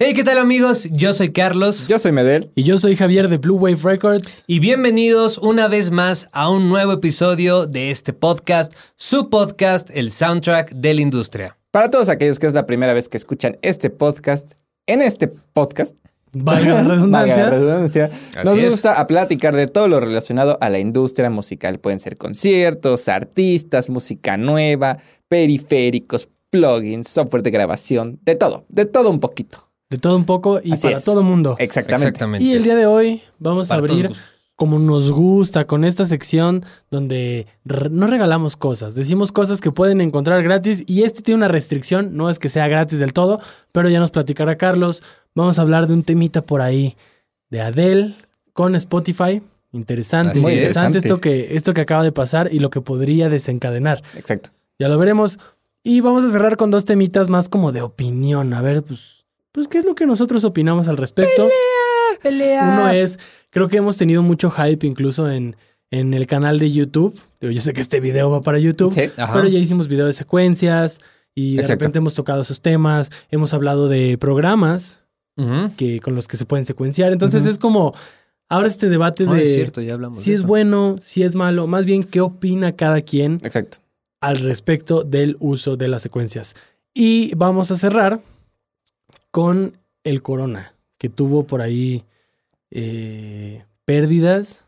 Hey, ¿qué tal amigos? Yo soy Carlos. Yo soy Medel. Y yo soy Javier de Blue Wave Records. Y bienvenidos una vez más a un nuevo episodio de este podcast, su podcast, el soundtrack de la industria. Para todos aquellos que es la primera vez que escuchan este podcast, en este podcast, Valga la redundancia. valga la redundancia, nos es. gusta a platicar de todo lo relacionado a la industria musical. Pueden ser conciertos, artistas, música nueva, periféricos, plugins, software de grabación, de todo, de todo un poquito. De todo un poco y Así para es. todo mundo. Exactamente. Exactamente. Y el día de hoy vamos Para a abrir como nos gusta con esta sección donde re- no regalamos cosas, decimos cosas que pueden encontrar gratis y este tiene una restricción, no es que sea gratis del todo, pero ya nos platicará Carlos. Vamos a hablar de un temita por ahí de Adele con Spotify. Interesante, Así muy es. interesante Interesante. esto que, esto que acaba de pasar y lo que podría desencadenar. Exacto. Ya lo veremos. Y vamos a cerrar con dos temitas más como de opinión. A ver, pues, pues ¿qué es lo que nosotros opinamos al respecto? Uno es, creo que hemos tenido mucho hype incluso en, en el canal de YouTube. Yo sé que este video va para YouTube, Sí. Ajá. pero ya hicimos video de secuencias y de Exacto. repente hemos tocado esos temas. Hemos hablado de programas que, con los que se pueden secuenciar. Entonces es como, ahora este debate No, de es cierto, ya hablamos. si de es eso. bueno, si es malo, más bien qué opina cada quien Exacto. al respecto del uso de las secuencias. Y vamos a cerrar con el Corona, que tuvo por ahí eh, pérdidas,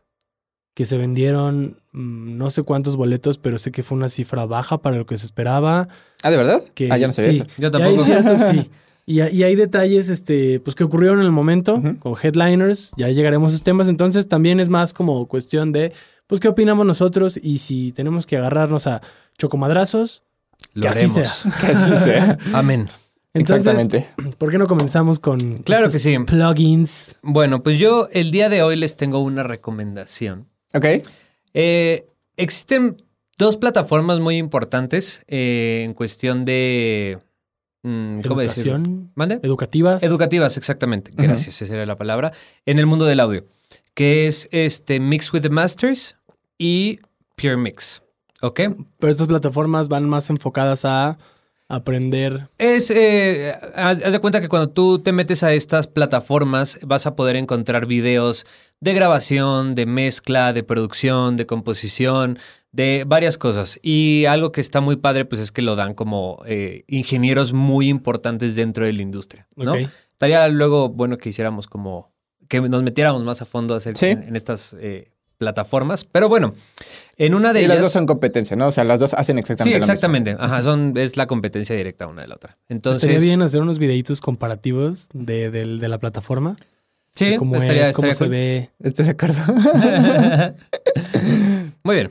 que se vendieron mm, no sé cuántos boletos, pero sé que fue una cifra baja para lo que se esperaba. Ah, ¿de verdad? Que, ah, ya no sabía sí, eso. Yo y hay tampoco. ciertos, sí. Y, hay- y hay detalles este, pues, que ocurrieron en el momento con headliners. Ya llegaremos a esos temas. Entonces también es más como cuestión de, pues, qué opinamos nosotros y si tenemos que agarrarnos a chocomadrazos, Lo que así haremos. sea. Que así sea. Amén. Entonces, Exactamente. ¿por qué no comenzamos con Claro que sí. plugins? Bueno, pues yo el día de hoy les tengo una recomendación. Ok. Eh, existen dos plataformas muy importantes eh, en cuestión de... mm, ¿Cómo decirlo? Educación, ¿Mande? educativas. Educativas, exactamente. Gracias, esa era la palabra. En el mundo del audio. Que es este Mix with the Masters y Pure Mix. ¿Ok? Pero estas plataformas van más enfocadas a aprender. Es, eh, haz, haz de cuenta que cuando tú te metes a estas plataformas vas a poder encontrar videos de grabación, de mezcla, de producción, de composición, de varias cosas. Y algo que está muy padre pues es que lo dan como eh, ingenieros muy importantes dentro de la industria, ¿no? Estaría luego bueno que hiciéramos como, que nos metiéramos más a fondo Sí. en, en estas eh, plataformas. Pero bueno, en una de Y ellas... las dos son competencia, ¿no? O sea, las dos hacen Sí, exactamente lo mismo. exactamente. Ajá, son, es la competencia directa una de la otra. Entonces, Estaría bien hacer unos videitos comparativos de, del- de la plataforma. sí, de cómo estaría, es, cómo estaría se cool. ve. Estoy de acuerdo. Muy bien.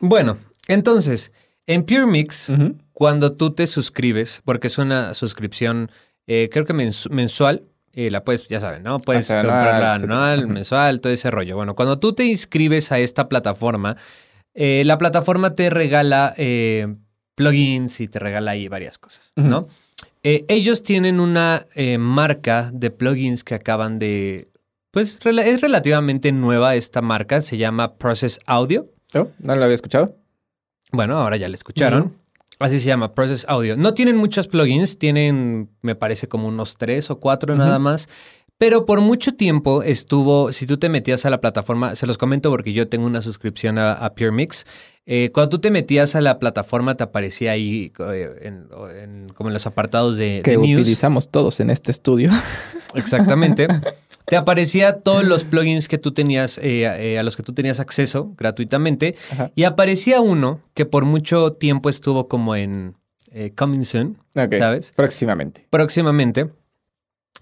Bueno, entonces, en Pure Mix, cuando tú te suscribes, porque es una suscripción, eh, creo que mens- mensual, eh, la puedes, ya saben, ¿no? Puedes O sea, anual, comprarla mensual, todo ese rollo. Bueno, cuando tú te inscribes a esta plataforma, eh, la plataforma te regala eh, plugins y te regala ahí varias cosas, ¿no? Eh, ellos tienen una marca de plugins que acaban de... Pues es relativamente nueva esta marca, se llama Process Audio. ¿No? ¿No lo había escuchado? Bueno, ahora ya la escucharon. Así se llama, Process Audio. No tienen muchos plugins, tienen, me parece, como unos tres o cuatro nada más. Pero por mucho tiempo estuvo, si tú te metías a la plataforma, se los comento porque yo tengo una suscripción a, a Pure Mix. eh, cuando tú te metías a la plataforma, te aparecía ahí eh, en- en- como en los apartados de, Que de news. utilizamos todos en este estudio. Exactamente. Te aparecía todos los plugins que tú tenías, eh, eh, a los que tú tenías acceso gratuitamente. Ajá. Y aparecía uno que por mucho tiempo estuvo como en Coming Soon. ¿sabes? Próximamente. Próximamente.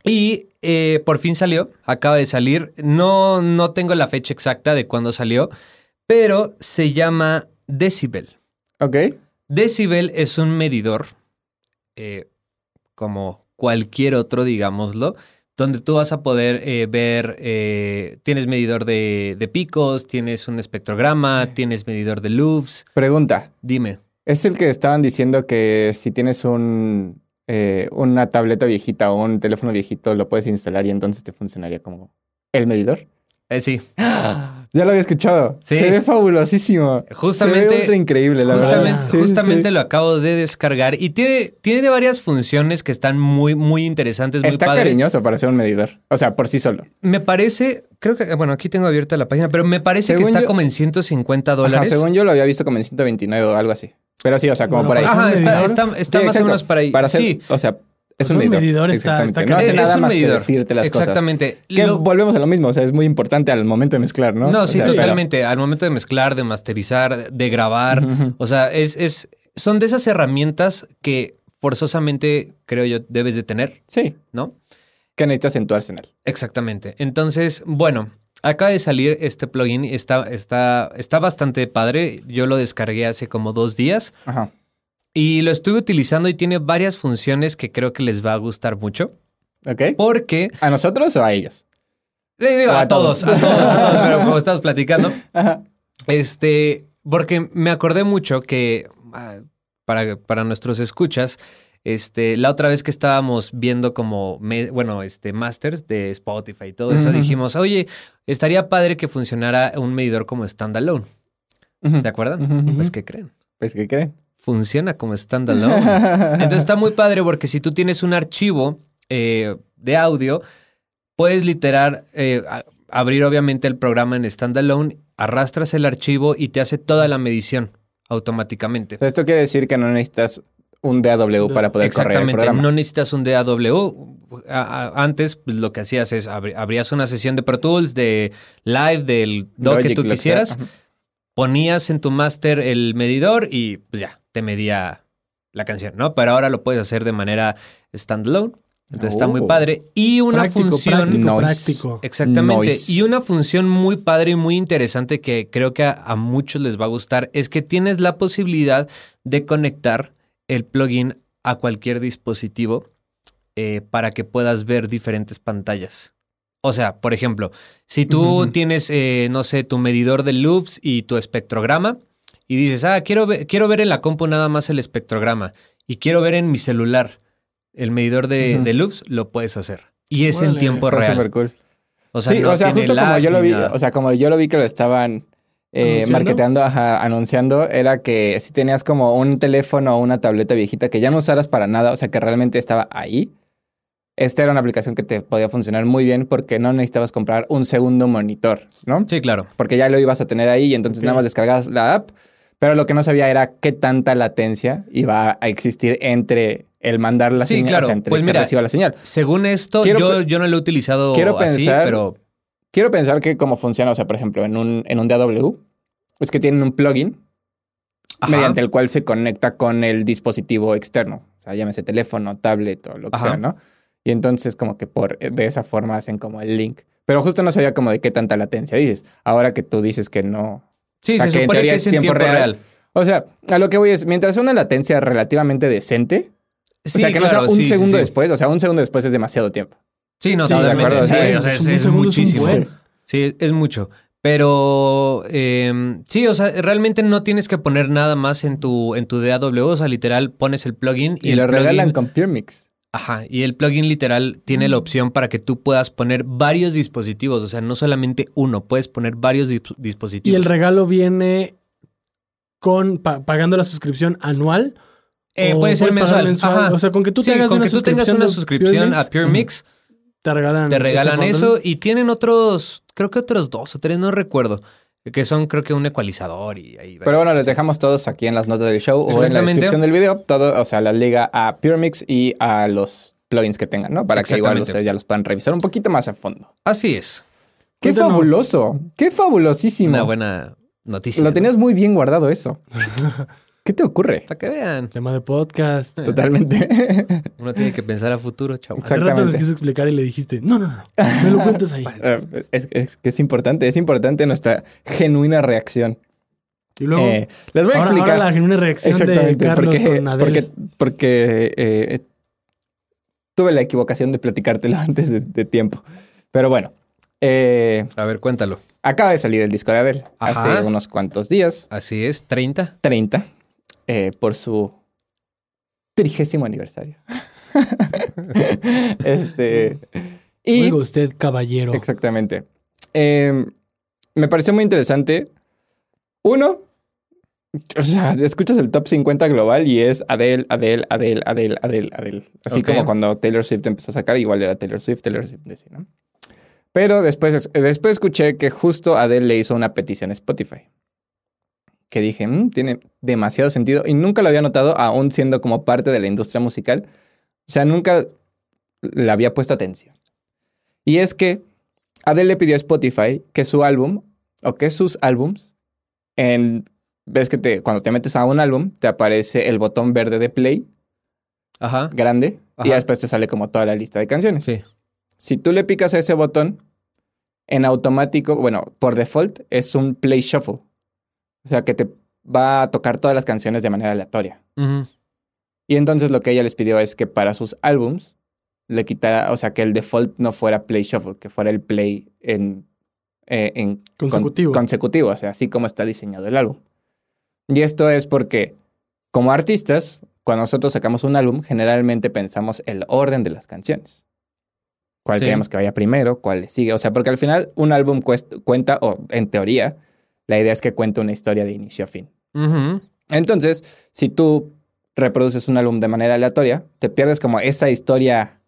Y eh, por fin salió, acaba de salir. No, no tengo la fecha exacta de cuándo salió, pero se llama Decibel. Ok. Decibel es un medidor, eh, como cualquier otro, digámoslo, donde tú vas a poder eh, ver, eh, tienes medidor de, de picos, tienes un espectrograma, tienes medidor de loops. Pregunta. Dime. Es el que estaban diciendo que si tienes un, eh, una tableta viejita o un teléfono viejito, lo puedes instalar y entonces te funcionaría como el medidor. Eh, sí, Ya lo había escuchado. Sí. Se ve fabulosísimo. Justamente- Se ve ultra increíble, la Justamente, verdad. Sí, justamente sí. lo acabo de descargar y tiene, tiene varias funciones que están muy, muy interesantes, muy Está padres. cariñoso para ser un medidor. O sea, por sí solo. Me parece, creo que, bueno, aquí tengo abierta la página, pero me parece Según que está yo- como en 150 Ajá, dólares. según yo lo había visto como en 129 o algo así. Pero sí, o sea, como Bueno, por ahí. ¿Es un Ajá, está, más o menos para ahí. Para hacer, sí, o sea, es un un medidor. medidor está- Exactamente. está no hace es nada más medidor. que decirte las cosas. Exactamente. Que Lo- volvemos a lo mismo, o sea, es muy importante al momento de mezclar, ¿no? No, O sí, sea, pero- totalmente. Al momento de mezclar, de masterizar, de grabar. O sea, es, es, son de esas herramientas que forzosamente, creo yo, debes de tener, Sí, ¿no? que necesitas en tu arsenal. Exactamente. Entonces, bueno, acaba de salir este plugin. Está, está, está bastante padre. Yo lo descargué hace como dos días Ajá. Y lo estuve utilizando y tiene varias funciones que creo que les va a gustar mucho. ¿Ok? Porque, ¿A nosotros o a ellos? digo, a, a todos, todos. a todos, a todos, pero como estamos platicando, Ajá. Este, porque me acordé mucho que ah, para, para nuestros escuchas, este, la otra vez que estábamos viendo como, me- bueno, este, masters de Spotify y todo eso, dijimos, oye, estaría padre que funcionara un medidor como standalone. Ujú. ¿Se acuerdan? Pues, ¿qué creen? Pues, ¿qué creen? Funciona como standalone. Entonces está muy padre porque si tú tienes un archivo eh, de audio, puedes literar, eh, abrir obviamente el programa en standalone, arrastras el archivo y te hace toda la medición automáticamente. Esto quiere decir que no necesitas un DAW para poder correr el Exactamente, programa. no necesitas un DAW. Antes pues, lo que hacías es abrías una sesión de Pro Tools, de live, del DAW que tú que quisieras, ponías en tu máster el medidor y pues ya, te medía la canción, ¿no? Pero ahora lo puedes hacer de manera standalone. Entonces está muy Oh. padre. Y una práctico, función... práctico, Noise. práctico. Exactamente. Noise. Y una función muy padre y muy interesante que creo que a, a muchos les va a gustar es que tienes la posibilidad de conectar el plugin a cualquier dispositivo eh, para que puedas ver diferentes pantallas. O sea, por ejemplo, si tú tienes, eh, no sé, tu medidor de loops y tu espectrograma y dices, ah, quiero ver, quiero ver en la compu nada más el espectrograma y quiero ver en mi celular el medidor de, Ujú. de loops, lo puedes hacer. Y es en tiempo Está real. súper cool. O sea, sí, no o sea, justo como yo lo vi, nada. o sea, como yo lo vi que lo estaban eh, ¿Anunciando? marketeando, ajá, anunciando, era que si tenías como un teléfono o una tableta viejita que ya no usaras para nada, o sea, que realmente estaba ahí, esta era una aplicación que te podía funcionar muy bien porque no necesitabas comprar un segundo monitor, ¿no? Sí, claro. Porque ya lo ibas a tener ahí y entonces nada más descargabas la app, pero lo que no sabía era qué tanta latencia iba a existir entre el mandar la Sí, señal, claro. o sea, entre Pues que mira, reciba la señal. Según esto, Quiero yo, yo no lo he utilizado quiero así, pensar- pero Quiero pensar que cómo funciona, o sea, por ejemplo, en un, en un DAW, es que tienen un plugin Ajá. mediante el cual se conecta con el dispositivo externo. O sea, llámese teléfono, tablet o lo que Ajá. sea, ¿no? Y entonces como que por de esa forma hacen como el link. Pero justo no sabía como de qué tanta latencia dices. Ahora que tú dices que no. Sí, O sea, se que supone que es en tiempo tiempo real. real. O sea, a lo que voy es, mientras una latencia relativamente decente, Sí, o sea, que no claro, sea un sí, segundo sí. después, o sea, un segundo después es demasiado tiempo. Sí, no, totalmente. acuerdo, sí, sí. o sea, es, es muchísimo. Sí, es mucho. Pero eh, sí, o sea, realmente no tienes que poner nada más en tu, en tu DAW. O sea, literal, pones el plugin y, Y, el lo plugin, regalan con PureMix. Ajá, y el plugin literal tiene Mm. la opción para que tú puedas poner varios dispositivos. O sea, no solamente uno, puedes poner varios dispositivos. Y el regalo viene con pa- pagando la suscripción anual. Eh, puede ser mensual. mensual. Ajá. O sea, con que tú Sí, tengas con una que tú tengas una suscripción Pure a Pure Mix, te regalan, te regalan eso y tienen otros, creo que otros dos o tres, no recuerdo, que son creo que un ecualizador y ahí. Pero bueno, les dejamos todos aquí en las notas del show o en la descripción del video, todo, o sea, la liga a PureMix y a los plugins que tengan, ¿no? Para que igual ustedes ya los puedan revisar un poquito más a fondo. Así es. ¡Qué Cuéntanos. fabuloso! ¡Qué fabulosísimo! Una buena noticia. Lo ¿no? tenías muy bien guardado eso. ¿Qué te ocurre? Para que vean. Tema de podcast. Totalmente. Uno tiene que pensar a futuro, chavo. Hace rato Exactamente. quiso explicar y le dijiste, no, no, no, me lo cuentas ahí. Eh, es, es que es importante, es importante nuestra genuina reacción. Y luego, Eh, les voy a ahora, explicar. ahora la genuina reacción de Exactamente, Carlos porque, con porque, porque eh, tuve la equivocación de platicártelo antes de, de tiempo. Pero bueno, eh, A ver, cuéntalo. acaba de salir el disco de Adele Ajá. hace unos cuantos días, Así es, 30. 30, eh, por su trigésimo aniversario. este. Y Oiga usted, caballero. Exactamente. Eh, me pareció muy interesante. Uno, o sea, escuchas el top 50 global y es Adele, Adele, Adele, Adele, Adele, Adele. Así como cuando Taylor Swift empezó a sacar, igual era Taylor Swift, Taylor Swift, decía, ¿no? Pero después, después escuché que justo Adele le hizo una petición a Spotify. Que dije, "Mm, tiene demasiado sentido y nunca lo había notado, aún siendo como parte de la industria musical. O sea, nunca le había puesto atención. Y es que Adele le pidió a Spotify que su álbum, o que sus álbums, en, ves que te, cuando te metes a un álbum, te aparece el botón verde de play, Ajá. grande, y Ajá. ya después te sale como toda la lista de canciones. Sí. Si tú le picas a ese botón, en automático, bueno, por default, es un play shuffle. O sea, que te va a tocar todas las canciones de manera aleatoria. Y entonces lo que ella les pidió es que para sus álbums le quitara, o sea, que el default no fuera play shuffle, que fuera el play en, eh, en con- Consecutivo. consecutivo, o sea, así como está diseñado el álbum. Y esto es porque, como artistas, cuando nosotros sacamos un álbum, generalmente pensamos el orden de las canciones. Cuál Sí. queremos que vaya primero, cuál le sigue. O sea, porque al final un álbum cuest- cuenta, o en teoría, la idea es que cuente una historia de inicio a fin. Entonces, si tú reproduces un álbum de manera aleatoria, te pierdes como esa historia,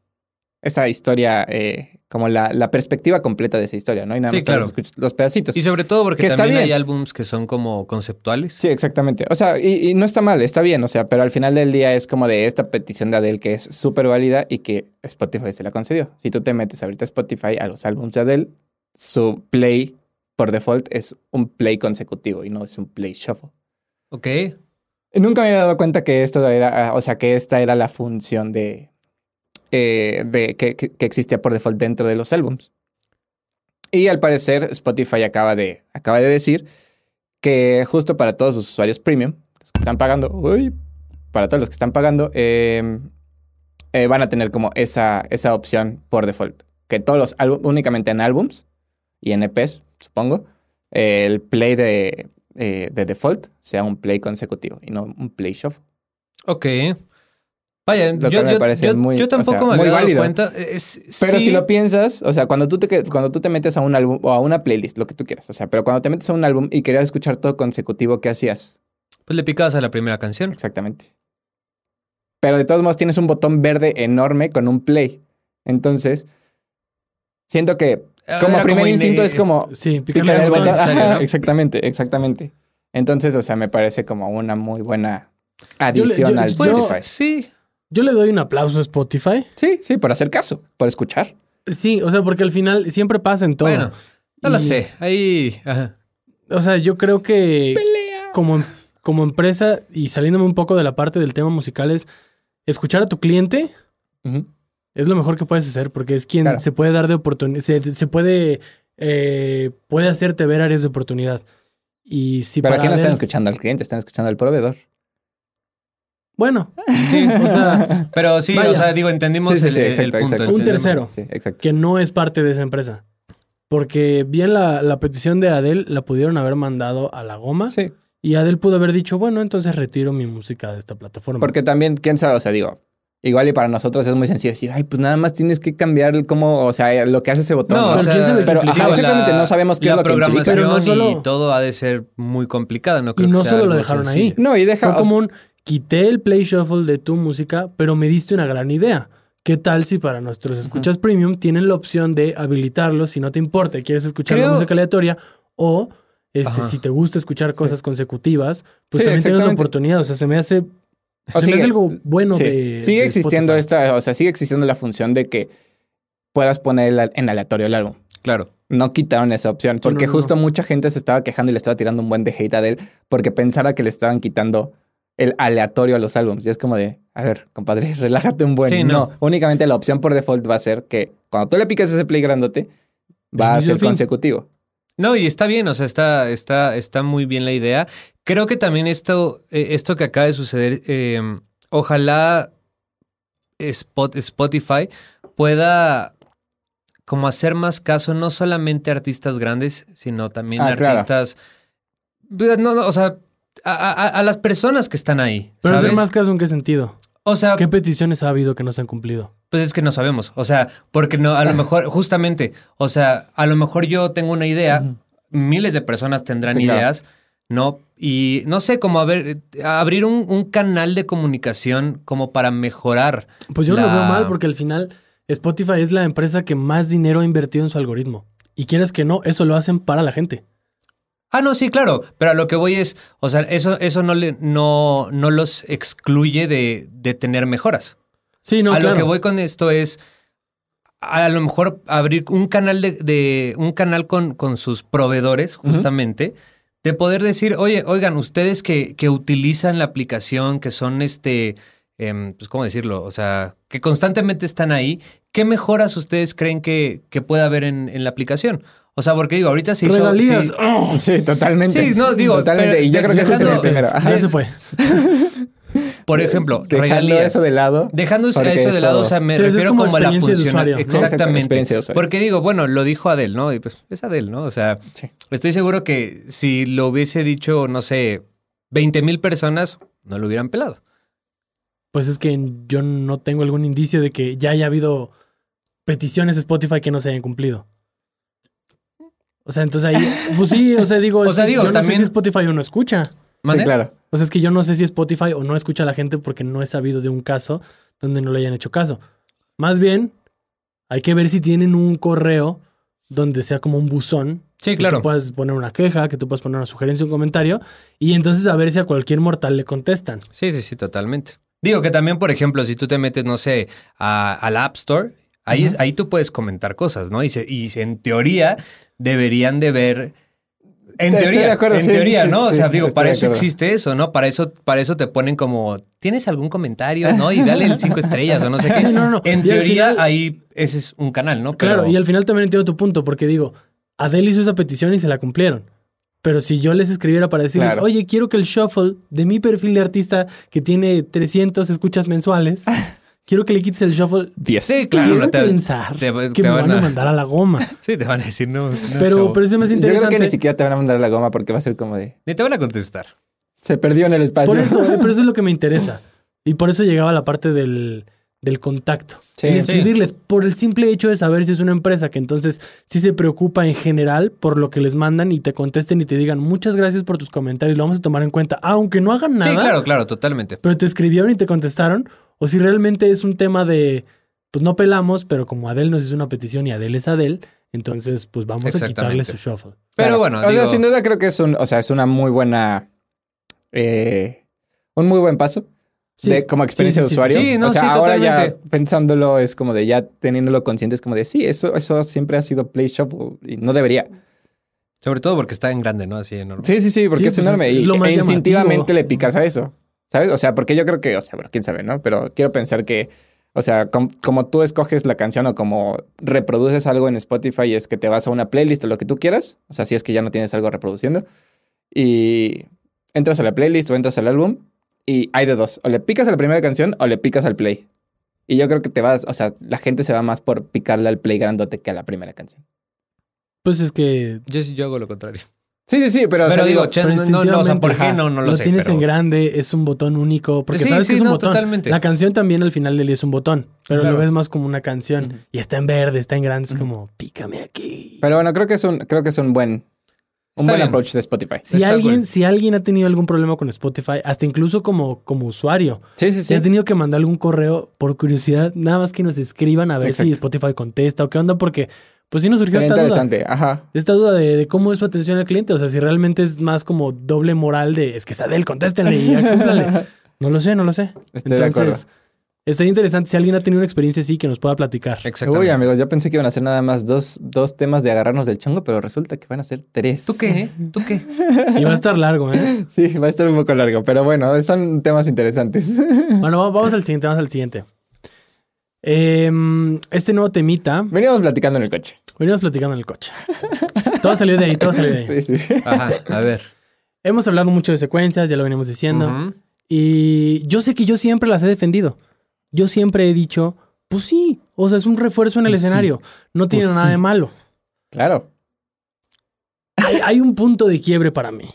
esa historia, eh, como la, la perspectiva completa de esa historia, ¿no? Y nada Sí, más claro. escuchas los pedacitos. Y sobre todo porque Que está también hay álbums que son como conceptuales. Sí, exactamente. O sea, y, y no está mal, está bien, o sea, pero al final del día es como de esta petición de Adele que es súper válida y que Spotify se la concedió. Si tú te metes ahorita a Spotify a los álbumes de Adele, su play por default es un play consecutivo y no es un play shuffle. Ok. Nunca me había dado cuenta que esto era, ah, o sea, que esta era la función de, eh, de que, que- que existía por default dentro de los álbums. Y al parecer Spotify acaba de, acaba de decir que justo para todos sus usuarios premium, los que están pagando, uy, para todos los que están pagando, eh, eh, van a tener como esa, esa opción por default. Que todos los álbumes, únicamente en álbums y en EPs, supongo, eh, el play de, eh, de default sea un play consecutivo y no un play shuffle. Ok. Vaya, Lo yo, cual me parece yo- muy- yo o tampoco sea, me había dado válido. cuenta. Es- Pero sí. si lo piensas, o sea, cuando tú, te, cuando tú te metes a un álbum o a una playlist, lo que tú quieras, o sea, pero cuando te metes a un álbum y querías escuchar todo consecutivo, ¿qué hacías? Pues le picabas a la primera canción. Exactamente. Pero de todos modos tienes un botón verde enorme con un play. Entonces, siento que como primer instinto es como Sí. Exactamente, exactamente. Entonces, o sea, me parece como una muy buena Yo adición le- yo- al Spotify. Pues sí. Yo le doy un aplauso a Spotify. Sí, sí, por hacer caso, por escuchar. Sí, o sea, porque al final siempre pasa en todo. Bueno, no lo Y- sé. Ahí. ajá. O sea, yo creo que como, como empresa y saliéndome un poco de la parte del tema musical es escuchar a tu cliente. Es lo mejor que puedes hacer porque es quien Claro. se puede dar de oportunidad, se, se puede, eh, puede hacerte ver áreas de oportunidad. Y si Pero para aquí no están escuchando al cliente, están escuchando al proveedor. Bueno, Sí, o sea, Pero sí, Vaya. o sea, digo, entendimos Sí, sí, el, sí, el exacto, punto. exacto. Un tercero. Que no es parte de esa empresa. Porque bien la, la petición de Adele la pudieron haber mandado a la goma Sí, y Adele pudo haber dicho, bueno, entonces retiro mi música de esta plataforma. porque también, quién sabe, o sea, digo, igual y para nosotros es muy sencillo decir, ay, pues nada más tienes que cambiar el cómo, o sea, lo que hace ese botón. No, ¿no? o Pero sea, quién sabe qué pero, ajá, exactamente, la- no sabemos qué la es lo que implica. Pero no solo- y todo ha de ser muy complicado, no creo Y no que sea solo lo dejaron sencillo. ahí. No, y deja, Fue o como un quité el play shuffle de tu música, pero me diste una gran idea. ¿Qué tal si para nuestros escuchas premium tienen la opción de habilitarlo si no te importa, y quieres escuchar la música aleatoria o este, si te gusta escuchar cosas consecutivas, pues Sí, también tienes la oportunidad. O sea, se me hace, o se me sigue- hace algo bueno sí, de. sigue de existiendo Spotify. esta, o sea, sigue existiendo la función de que puedas poner el- en aleatorio el álbum. Claro. No quitaron esa opción, porque no, no, justo mucha gente se estaba quejando y le estaba tirando un buen de hate a él porque pensaba que le estaban quitando el aleatorio a los álbumes. Y es como de, a ver, compadre, relájate un buen. Sí, no. no. únicamente la opción por default va a ser que cuando tú le piques ese play grandote, va a ser consecutivo. No, y está bien, o sea, está, está, está muy bien la idea. Creo que también esto, eh, esto que acaba de suceder, eh, ojalá Spot- Spotify pueda como hacer más caso, no solamente a artistas grandes, sino también Ah, claro. artistas. No, no, o sea, a, a- a las personas que están ahí. Pero ¿sabes? hacer más caso en qué sentido. O sea, ¿Qué peticiones ha habido que no se han cumplido? Pues es que no sabemos. O sea, porque no, a lo mejor, justamente, o sea, a lo mejor yo tengo una idea, miles de personas tendrán Sí, claro. ideas, ¿no? Y no sé, como a ver, abrir un, un canal de comunicación como para mejorar. Pues yo lo veo mal porque al final Spotify es la empresa que más dinero ha invertido en su algoritmo. Y quieres que no, eso lo hacen para la gente. Ah, no, sí, claro. Pero a lo que voy es, o sea, eso, eso no, le, no, no los excluye de, de tener mejoras. Sí, no, a claro. lo que voy con esto es a lo mejor abrir un canal de, de- un canal con, con sus proveedores, justamente, de poder decir, oye, oigan, ustedes que, que utilizan la aplicación, que son este, em, pues, ¿cómo decirlo? O sea, que constantemente están ahí, ¿qué mejoras ustedes creen que, que puede haber en, en la aplicación? O sea, porque digo, ahorita se hizo. Regalías. sí- ¡Oh! Sí, totalmente. Sí, no, digo, Totalmente. pero y yo creo que ese es el primero. Ajá. Ya se fue. por ejemplo, Dejando regalías. eso de lado. Dejando eso de lado, o sea, me Sí, refiero como como, a la. Exacto, Exactamente. Porque digo, bueno, lo dijo Adel, ¿no? Y pues es Adel, ¿no? O sea, Sí. estoy seguro que si lo hubiese dicho, no sé, 20 mil personas, no lo hubieran pelado. Pues es que yo no tengo algún indicio de que ya haya habido peticiones de Spotify que no se hayan cumplido. O sea, entonces ahí, pues sí, o sea, digo, O es sea, que digo, yo no sé también- si Spotify o no escucha. Sí, claro. O sea, es que yo no sé si Spotify o no escucha a la gente porque no he sabido de un caso donde no le hayan hecho caso. Más bien, hay que ver si tienen un correo donde sea como un buzón. Sí, que claro. tú puedas poner una queja, que tú puedas poner una sugerencia, un comentario, y entonces a ver si a cualquier mortal le contestan. Sí, sí, sí, totalmente. Digo que también, por ejemplo, si tú te metes, no sé, a, al App Store, ahí, es, ahí tú puedes comentar cosas, ¿no? Y, se- y en teoría deberían de ver... En Estoy teoría, de acuerdo, en sí, teoría, sí, ¿no? o sí, sea, digo, estoy para eso existe eso, ¿no? Para eso, para eso te ponen como, ¿tienes algún comentario, no? Y dale el cinco estrellas o no sé qué. No, no. En Y teoría, final- ahí ese es un canal, ¿no? Pero- Claro, y al final también entiendo tu punto, porque digo, Adele hizo esa petición y se la cumplieron. Pero si yo les escribiera para decirles, Claro. oye, quiero que el shuffle de mi perfil de artista que tiene 300 escuchas mensuales, quiero que le quites el shuffle. 10. Sí, claro. quiero no te- pensar te- que te me van van a a- mandar a la goma. Sí, te van a decir, no. no, Pero, pero eso me hace Yo creo interesante. que ni siquiera te van a mandar la goma porque va a ser como de. Ni te van a contestar. Se perdió en el espacio. Por eso, pero eso es lo que me interesa. Y por eso llegaba la parte del, del contacto. Sí, y sí. escribirles por el simple hecho de saber si es una empresa que entonces sí se preocupa en general por lo que les mandan y te contesten y te digan muchas gracias por tus comentarios, lo vamos a tomar en cuenta, aunque no hagan nada. Sí, claro, claro, totalmente. Pero te escribieron y te contestaron. O si realmente es un tema de, pues no pelamos, pero como Adel nos hizo una petición y Adel es Adel, entonces pues vamos a quitarle su shuffle. Pero Claro. bueno, O sea, sin duda creo que es un. O sea, es una muy buena. eh, un muy buen paso. Sí. de, como experiencia Sí, sí, de sí, usuario. sí. Sí, no, o sea, sí, ahora ya pensándolo es como de ya teniéndolo consciente, es como de sí, eso, eso siempre ha sido Play Shuffle y no debería. Sobre todo porque está en grande, ¿no? Así enorme. Sí, sí, sí, porque Sí, es pues enorme es- es y e instintivamente le picas a eso. ¿Sabes? O sea, porque yo creo que, o sea, bueno, quién sabe, ¿no? Pero quiero pensar que, o sea, com- como tú escoges la canción o como reproduces algo en Spotify, es que te vas a una playlist o lo que tú quieras. O sea, si es que ya no tienes algo reproduciendo. Y entras a la playlist o entras al álbum y hay de dos. O le picas a la primera canción o le picas al play. Y yo creo que te vas, o sea, la gente se va más por picarle al play grandote que a la primera canción. Pues es que Yo, yo hago lo contrario. Sí, sí, sí, pero, o Pero sea, digo, digo, che, pero no, no, o sea, ¿por qué? No, no lo, lo sé. tienes pero- en grande, es un botón único, porque Sí, sabes sí, que es un no, botón. totalmente. La canción también al final del día es un botón, pero Claro. lo ves más como una canción y está en verde, está en grande, es como pícame aquí. Pero bueno, creo que es un, creo que es un buen, un Está buen bien. approach de Spotify. si está alguien, cool. si alguien ha tenido algún problema con Spotify, hasta incluso como, como usuario, Sí, sí, si sí. has tenido que mandar algún correo por curiosidad, nada más que nos escriban a ver si. Spotify contesta o qué onda, porque pues sí nos surgió Sería esta duda. interesante. Ajá. Esta duda de, de cómo es su atención al cliente, o sea, si realmente es más como doble moral de es que es Adel, contéstenle y ya cúmplanle. No lo sé, no lo sé. Estoy de acuerdo. Entonces, estaría interesante si alguien ha tenido una experiencia así que nos pueda platicar. Exactamente. Uy, amigos, yo pensé que iban a ser nada más dos, dos temas de agarrarnos del chongo, pero resulta que van a ser tres. ¿Tú qué? ¿Tú qué? Y va a estar largo, ¿eh? Sí, va a estar un poco largo, pero bueno, son temas interesantes. Bueno, va- vamos al siguiente, vamos al siguiente. Em, este nuevo temita, Veníamos platicando en el coche. venimos platicando en el coche. Todo salió de ahí, todo salió de ahí. Sí, sí. Ajá, a ver. Hemos hablado mucho de secuencias, ya lo venimos diciendo. Y yo sé que yo siempre las he defendido. Yo siempre he dicho, pues sí, o sea, es un refuerzo en el Pues sí. escenario. No tiene Pues nada sí. de malo. Claro. Hay, hay un punto de quiebre para mí.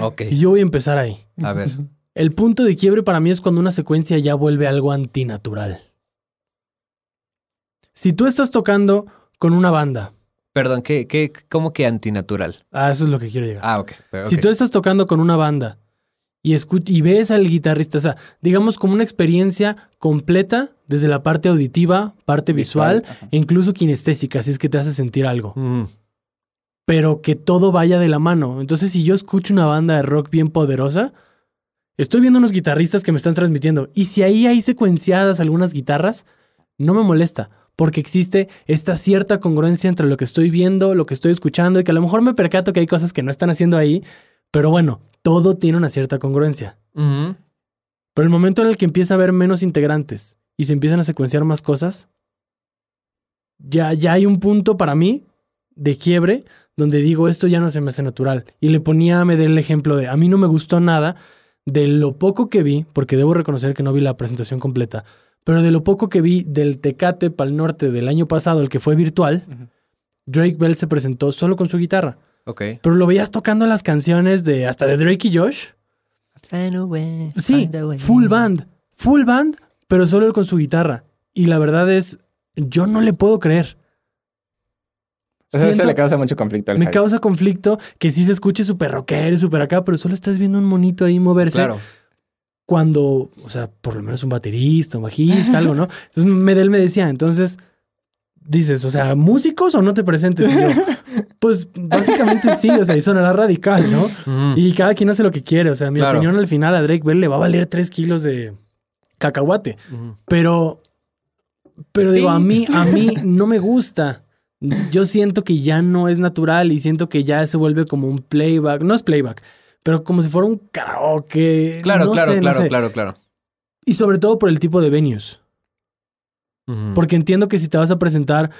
Ok, Y yo voy a empezar ahí. a ver. El punto de quiebre para mí es cuando una secuencia ya vuelve algo antinatural. Si tú estás tocando con una banda Perdón, ¿qué, qué, ¿cómo que antinatural? Ah, eso es lo que quiero llegar. Ah, ok. pero Si tú estás tocando con una banda y, y ves al guitarrista, o sea, digamos como una experiencia completa desde la parte auditiva, parte visual, e incluso kinestésica, si es que te hace sentir algo. Mm, Pero que todo vaya de la mano. Entonces, si yo escucho una banda de rock bien poderosa, estoy viendo unos guitarristas que me están transmitiendo. Y si ahí hay secuenciadas algunas guitarras, no me molesta. Porque existe esta cierta congruencia entre lo que estoy viendo, lo que estoy escuchando, y que a lo mejor me percato que hay cosas que no están haciendo ahí, pero bueno, todo tiene una cierta congruencia. ujú. Pero el momento en el que empieza a haber menos integrantes y se empiezan a secuenciar más cosas, ya, ya hay un punto para mí de quiebre donde digo esto ya no se me hace natural. Y le ponía a Medel el ejemplo de a mí no me gustó nada de lo poco que vi, porque debo reconocer que no vi la presentación completa, pero de lo poco que vi del Tecate Pal Norte del año pasado, el que fue virtual. Drake Bell se presentó solo con su guitarra. Ok. Pero lo veías tocando las canciones de hasta de Drake y Josh. Sí, full band, full band, pero solo él con su guitarra. Y la verdad es, yo no le puedo creer. Eso Siento- le causa mucho conflicto al me Javi. causa conflicto que sí se escuche súper rockero y súper acá, pero solo estás viendo un monito ahí moverse Claro. Cuando, o sea, por lo menos un baterista, un bajista, algo, ¿no? Entonces Medel me decía, entonces, dices, o sea, ¿músicos o no te presentes? Y yo, pues básicamente sí, o sea, y sonará radical, ¿no? Y cada quien hace lo que quiere. O sea, mi Claro. opinión al final a Drake Bell le va a valer tres kilos de cacahuate. Ujú. Pero, pero digo, a mí, a mí no me gusta. Yo siento que ya no es natural y siento que ya se vuelve como un playback. No es playback, pero como si fuera un karaoke. Claro, No claro, sé, no claro, sé. claro, claro. Y sobre todo por el tipo de venues. Porque entiendo que si te vas a presentar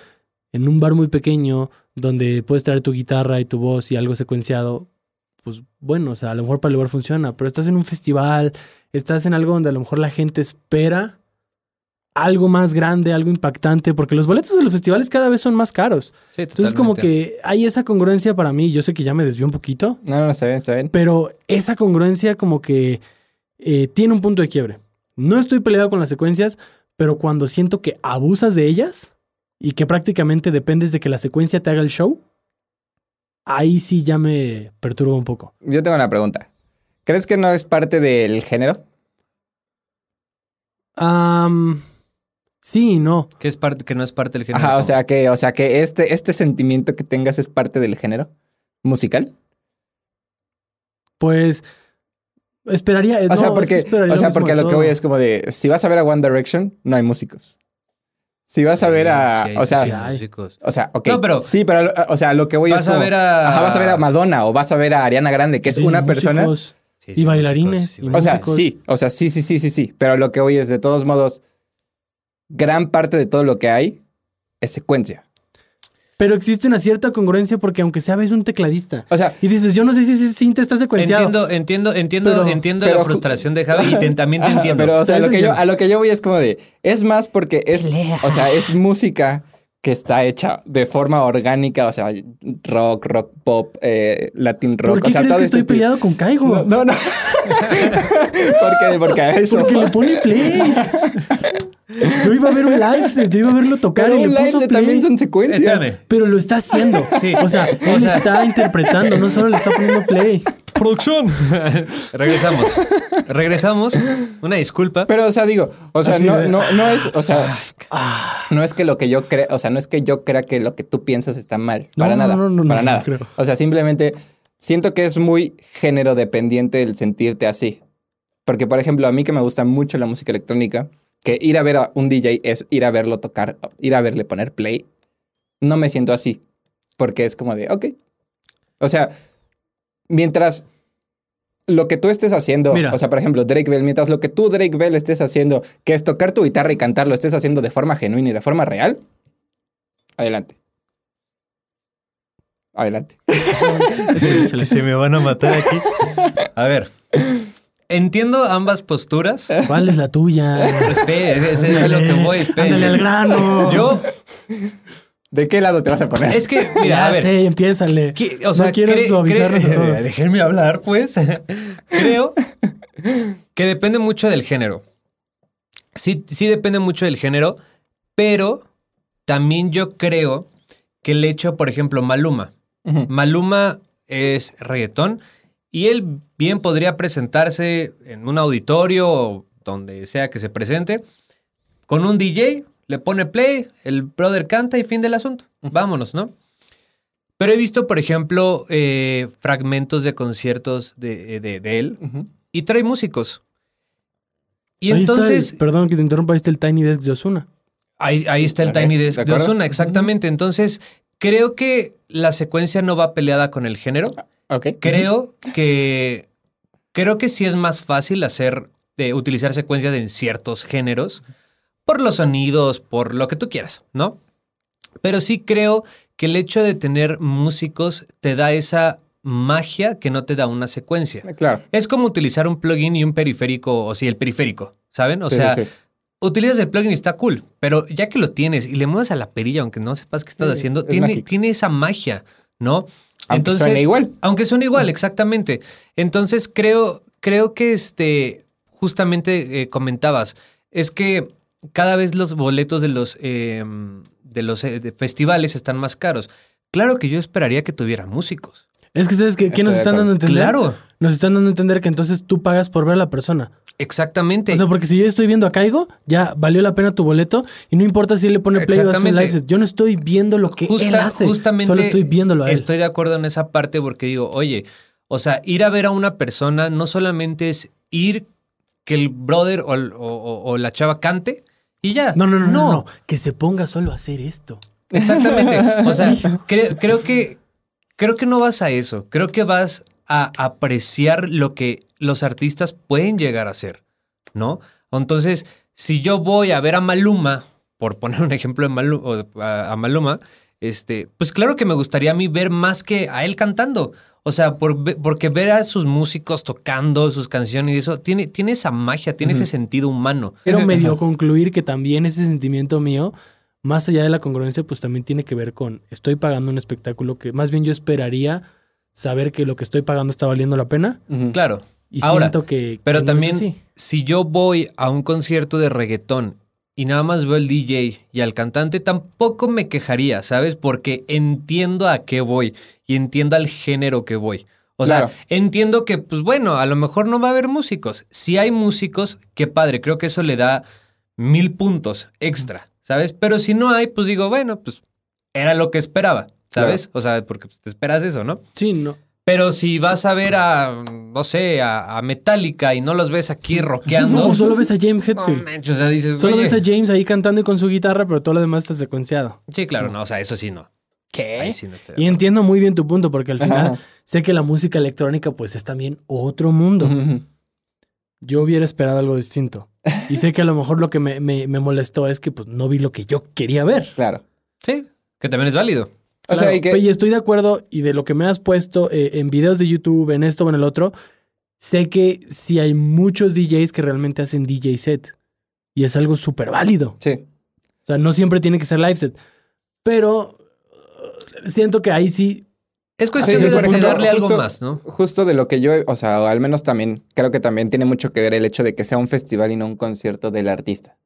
en un bar muy pequeño, donde puedes traer tu guitarra y tu voz y algo secuenciado, pues bueno, o sea, a lo mejor para el lugar funciona, pero estás en un festival, estás en algo donde a lo mejor la gente espera algo más grande, algo impactante, porque los boletos de los festivales cada vez son más caros. Sí, Entonces como que hay esa congruencia para mí, yo sé que ya me desvió un poquito, No, no, está bien, está bien. pero esa congruencia como que eh, tiene un punto de quiebre. No estoy peleado con las secuencias, pero cuando siento que abusas de ellas y que prácticamente dependes de que la secuencia te haga el show, ahí sí ya me perturba un poco. Yo tengo una pregunta. ¿Crees que no es parte del género? Am, sí y no. Que es parte, que no es parte del género. Ajá, o sea que, o sea que este, este sentimiento que tengas es parte del género musical. Pues esperaría. O sea, no, es que porque, esperaría o sea, porque a lo que voy es como de, si vas a ver a One Direction, no hay músicos. Si vas a ver a, Sí, o sea, sí, hay. chicos. o sea, ok. No, pero- sí, pero, o sea, lo que voy Vas es a como, ver a- ajá, vas a ver a Madonna o vas a ver a Ariana Grande, que es Sí, una persona. músicos. Y bailarines, músicos, sí, y O sea, sí, o sea, sí, sí, sí, sí, sí. Pero lo que voy es, de todos modos, gran parte de todo lo que hay es secuencia. Pero existe una cierta congruencia porque aunque sea ves un tecladista O sea, y dices, yo no sé si ese cinta está secuenciado. Entiendo, entiendo, entiendo, Pero- entiendo pero la frustración de Javi y te- también te Ajá, entiendo. Pero, o sea, También lo que yo, a lo que yo voy es como de. Es más porque es. O sea, es música que está hecha de forma orgánica. O sea, rock, rock pop, eh, latin rock. ¿Por qué o sea, crees todo que este estoy peleado con Caigo? No, no. no. porque, porque a eso. Porque le pone play. Yo iba a ver un live, yo iba a verlo tocar Pero y un le live puso play. también son secuencias. Espérame. Pero lo está haciendo. Sí. O sea, O él sea- está interpretando, no solo le está poniendo play. ¡Producción! Regresamos. Regresamos. Una disculpa. Pero, o sea, digo, o sea, Así no, de- no, no es, o sea, Ah, no es que lo que yo creo, o sea, no es que yo crea que lo que tú piensas está mal. No, para no, nada. no, no, no, para no nada. creo. O sea, simplemente siento que es muy género dependiente el sentirte así. Porque, por ejemplo, a mí que me gusta mucho la música electrónica, que ir a ver a un DJ es ir a verlo tocar, ir a verle poner play, no me siento así. Porque es como de, ok. O sea, mientras lo que tú estés haciendo, Mira. o sea, por ejemplo, Drake Bell, mientras lo que tú, Drake Bell, estés haciendo, que es tocar tu guitarra y cantar, lo estés haciendo de forma genuina y de forma real, adelante. Adelante. Se me van a matar aquí. A ver. Entiendo ambas posturas. ¿Cuál es la tuya? Espere, es a lo que voy. espere. Ándale al grano. Yo, ¿De qué lado te vas a poner? es que, mira, ya a ver. sé, empiézale. ¿Qué- o sea, no quiero cre- suavizarnos a todos. Déjenme hablar, pues. Creo que depende mucho del género. Sí, sí depende mucho del género, pero también yo creo que el hecho, por ejemplo, Maluma. Maluma es reggaetón y él bien podría presentarse en un auditorio o donde sea que se presente con un DJ, le pone play, el brother canta y fin del asunto. Vámonos, ¿no? Pero he visto, por ejemplo, eh, fragmentos de conciertos de, de- de él y trae músicos. Y Ahí está el- entonces, perdón que te interrumpa, ahí está el Tiny Desk de Osuna. ahí, ahí está el Tiny ¿de Desk de? Ozuna, exactamente. Entonces, creo que la secuencia no va peleada con el género. Ok. Creo que creo que sí es más fácil hacer de utilizar secuencias en ciertos géneros por los sonidos, por lo que tú quieras, ¿no? Pero sí creo que el hecho de tener músicos te da esa magia que no te da una secuencia. Ujú. Claro. Es como utilizar un plugin y un periférico, o sí, el periférico, ¿saben? O Sí, sea, sí. utilizas el plugin y está cool, pero ya que lo tienes y le mueves a la perilla, aunque no sepas qué estás Sí, haciendo, es tiene, mágico. tiene esa magia, ¿no? Aunque suene igual. Aunque suene igual, exactamente. Entonces creo, creo que este, justamente eh, comentabas, es que cada vez los boletos de los, eh, de los eh, de festivales están más caros. Claro que yo esperaría que tuviera músicos. Es que, ¿sabes qué, qué nos están dando a entender? Claro, Nos están dando a entender que entonces tú pagas por ver a la persona. exactamente. O sea, porque si yo estoy viendo a Caigo, ya valió la pena tu boleto y no importa si él le pone play o hace set. Yo no estoy viendo lo que él hace. Justamente Solo estoy viéndolo a él. Estoy de acuerdo en esa parte porque digo, oye, o sea, ir a ver a una persona no solamente es ir que el brother o, el- o- o- o la chava cante y ya. No, no, no, no, no. Que se ponga solo a hacer esto. Exactamente. O sea, cre- creo que creo que no vas a eso. Creo que vas a apreciar lo que los artistas pueden llegar a hacer, ¿no? Entonces, si yo voy a ver a Maluma, por poner un ejemplo de Malu- o a, Maluma, este, pues claro que me gustaría a mí ver más que a él cantando. O sea, por porque ver a sus músicos tocando sus canciones y eso, tiene, tiene esa magia, tiene ese sentido humano. Quiero medio concluir que también ese sentimiento mío, más allá de la congruencia, pues también tiene que ver con estoy pagando un espectáculo que más bien yo esperaría saber que lo que estoy pagando está valiendo la pena. Claro. Y Ahora, siento que. Pero que no es también, si yo voy a un concierto de reggaetón y nada más veo al DJ y al cantante, tampoco me quejaría, ¿sabes? Porque entiendo a qué voy y entiendo al género que voy. O Claro. sea, entiendo que, pues bueno, a lo mejor no va a haber músicos. Si hay músicos, qué padre, creo que eso le da mil puntos extra, ¿sabes? Pero si no hay, pues digo, bueno, pues era lo que esperaba, ¿sabes? O sea, porque pues, te esperas eso, ¿no? Sí, no. Pero si vas a ver a, no sé, a, a Metallica y no los ves aquí rockeando. No, solo ves a James no Hetfield. manches, o sea, dices, Solo ves a James ahí cantando y con su guitarra, pero todo lo demás está secuenciado. Sí, claro, no, o sea, eso sí no. ¿Qué? Ahí sí no Y entiendo muy bien tu punto, porque al final Ajá. sé que la música electrónica, pues es también otro mundo. Yo hubiera esperado algo distinto. Y sé que a lo mejor lo que me, me- me molestó es que pues no vi lo que yo quería ver. Claro. Sí, que también es válido. O sea, Claro, y que- y estoy de acuerdo, y de lo que me has puesto eh, en videos de YouTube, en esto o en el otro, sé que sí hay muchos DJs que realmente hacen DJ set. Y es algo súper válido. Sí. O sea, no siempre tiene que ser live set. Pero uh, siento que ahí sí. Es cuestión Sí, de, por de ejemplo, darle algo justo- más, ¿no? Justo de lo que yo, o sea, al menos también, creo que también tiene mucho que ver el hecho de que sea un festival y no un concierto del artista.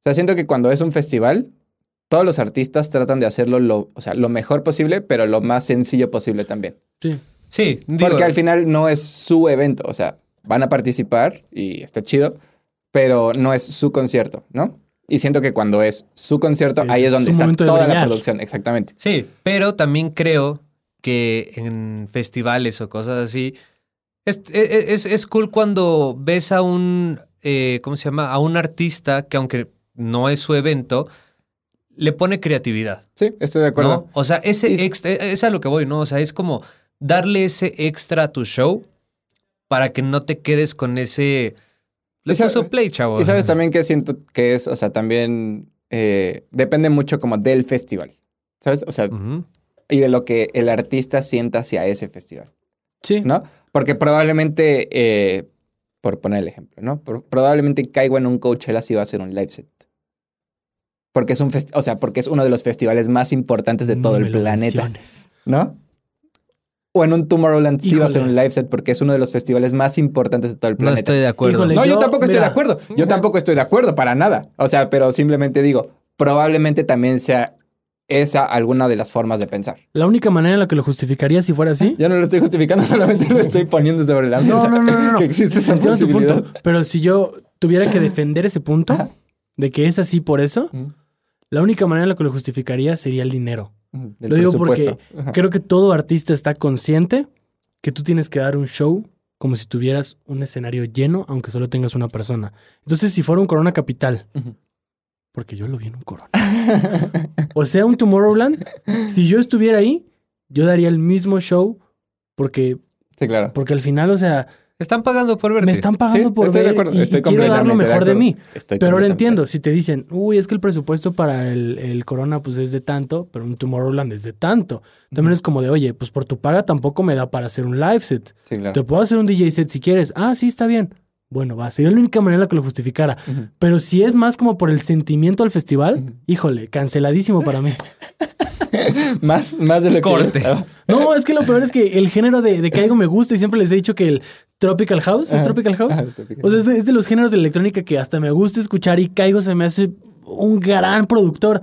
O sea, siento que cuando es un festival, todos los artistas tratan de hacerlo lo, o sea, lo mejor posible, pero lo más sencillo posible también. Sí. Sí, digo, Porque al final no es su evento, o sea, van a participar y está chido, pero no es su concierto, ¿no? Y siento que cuando es su concierto, Sí, ahí es es donde está toda la producción, exactamente. Sí, pero también creo que en festivales o cosas así, es, e, es, es cool cuando ves a un, eh, ¿cómo se llama? A un artista que aunque no es su evento, le pone creatividad. Sí, estoy de acuerdo. ¿no? O sea, ese extra, es a lo que voy, ¿no? O sea, es como darle ese extra a tu show para que no te quedes con ese... Le puso play, chavo. Y sabes también que siento que es, o sea, también eh, depende mucho como del festival, ¿sabes? O sea, y de lo que el artista sienta hacia ese festival, Sí. ¿no? Porque probablemente, eh, por poner el ejemplo, ¿no? Pro- probablemente caigo en un Coachella si va a ser un live set. Porque es un o sea, porque es uno de los festivales más importantes de todo el planeta, menciones. ¿no? O en un Tomorrowland sí va a ser Híjole. un live set porque es uno de los festivales más importantes de todo el No planeta. estoy de acuerdo. Híjole. No, yo, Yo, tampoco estoy de acuerdo. Yo tampoco estoy de acuerdo para nada. O sea, pero simplemente digo, probablemente también sea es a- alguna de las formas de pensar. La única manera en la que lo justificaría si fuera así. Yo no lo estoy justificando, solamente lo estoy poniendo sobre la mesa. No, no, no, no, no. Que existe esa posibilidad. punto. Pero si yo tuviera que defender ese punto Ajá. de que es así por eso, la única manera en la que lo justificaría sería el dinero. Del Lo digo porque. Ajá. Creo que todo artista está consciente que tú tienes que dar un show como si tuvieras un escenario lleno, aunque solo tengas una persona. Entonces, si fuera un Corona Capital, porque yo lo vi en un Corona, o sea, un Tomorrowland, si yo estuviera ahí, yo daría el mismo show porque, Sí, claro. porque al final, o sea, Están pagando por verte. me están pagando Sí, por estoy de acuerdo. y- y Estoy quiero dar lo mejor de, mí. Estoy Pero ahora entiendo, si te dicen, uy, es que el presupuesto para el, el Corona pues es de tanto, pero un Tomorrowland es de tanto. También Ujú. es como de, oye, pues por tu paga tampoco me da para hacer un live set. Sí, claro. Te puedo hacer un DJ set si quieres. Ah, sí, está bien. Bueno, va, sería la única manera en la que lo justificara. Pero si es más como por el sentimiento al festival, híjole, canceladísimo para mí. Más, más de lo Corte. No, es que lo peor es que el género de, de que algo me gusta y siempre les he dicho que el Tropical House, ¿es. Tropical House? Ajá, O sea, es de, es de los géneros de electrónica que hasta me gusta escuchar y Caigo se me hace un gran productor.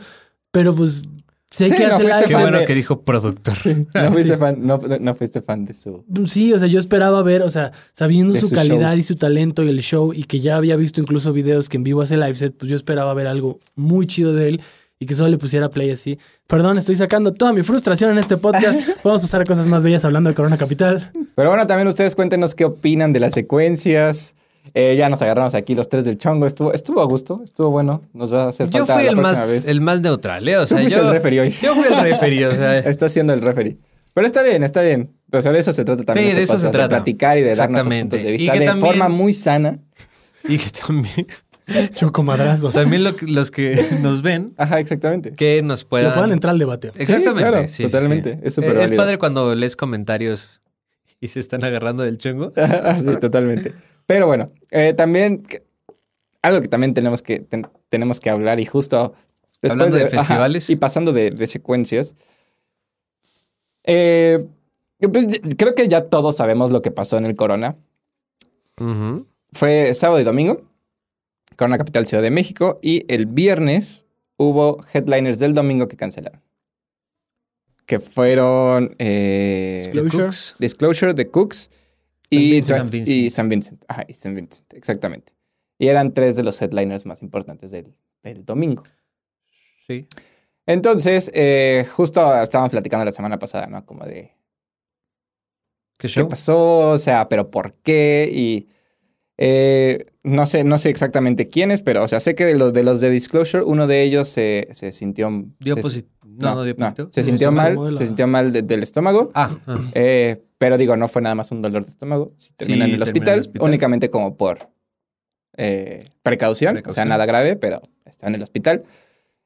Pero pues sé Sí, que no hace fuiste Qué bueno de- que dijo productor. no, fuiste sí. fan, no, no fuiste fan de su. Sí, o sea, yo esperaba ver, o sea, sabiendo su, su calidad show. y su talento y el show y que ya había visto incluso videos que en vivo hace live set, pues yo esperaba ver algo muy chido de él y que solo le pusiera play así. Perdón, estoy sacando toda mi frustración en este podcast. Vamos a pasar a cosas más bellas hablando de Corona Capital. Pero bueno, también ustedes cuéntenos qué opinan de las secuencias. Eh, ya nos agarramos aquí los tres del chongo. Estuvo, estuvo a gusto, estuvo bueno. Nos va a hacer Yo falta fui la el próxima más, vez. el más neutral, ¿eh? O sea, yo, el referee hoy. yo fui el referee, o sea. Está siendo el referee. Pero está bien, está bien. O sea, de eso se trata también. Sí, este de eso se trata. De platicar y de dar nuestros puntos de vista de también- forma muy sana. Y que también, Choco madrazos. también lo que- los que nos ven, Ajá, exactamente. que nos puedan... puedan entrar al debate. Exactamente. claro, sí, sí, sí. totalmente. Es súper Eh, Es padre cuando lees comentarios y se están agarrando del chongo. sí, totalmente. Pero bueno, eh, también algo que también tenemos que, ten- tenemos que hablar y justo después Hablando de festivales. y pasando de, de secuencias. eh, pues, creo que ya todos sabemos lo que pasó en el Corona. Fue sábado y domingo, Corona Capital Ciudad de México, y el viernes hubo headliners del domingo que cancelaron. Que fueron eh, Disclosure. Cooks. Disclosure, The Cooks y. San Vincent. y San Vincent. Ajá, y San Vincent, exactamente. Y eran tres de los headliners más importantes del, del domingo. Sí. Entonces, eh, justo estábamos platicando la semana pasada, ¿no? Como de ¿Qué ¿qué show? pasó? O sea, pero ¿por qué? Y eh, no sé, no sé exactamente quiénes, pero o sea, sé que de los de los de Disclosure, uno de ellos se, se sintió. Dio se-. No, no, dio positivo. se sintió se mal, se sintió mal de- del estómago. Ah, ah. Eh, pero digo, no fue nada más un dolor de estómago. Sí, terminó Sí, en el en hospital, el hospital. únicamente como por eh, precaución, o sea, nada grave, pero está en el hospital.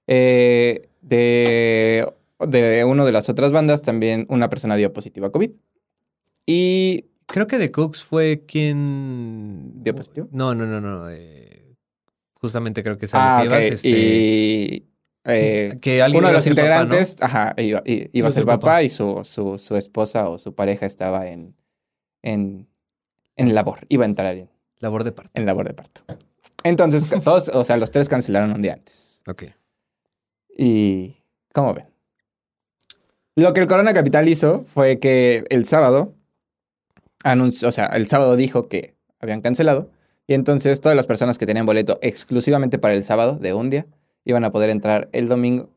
Eh, de, de una de las otras bandas, también una persona dio positivo a COVID. Y Creo que The Cooks fue quien... ¿Dio positivo? No, no, no, no. eh, justamente creo que es ah, que ok, ibas, este, y eh, que alguien uno de los ser papá, ¿no? integrantes, ajá, iba, iba a ser papá, y su, su, su esposa o su pareja estaba en, en, en labor, iba a entrar en, Labor de parto. en labor de parto. Entonces, todos, o sea, los tres cancelaron un día antes. Ok. Y, ¿cómo ven? Lo que el Corona Capital hizo fue que el sábado anunció, o sea, el sábado dijo que habían cancelado. Y entonces todas las personas que tenían boleto exclusivamente para el sábado de un día iban a poder entrar el domingo.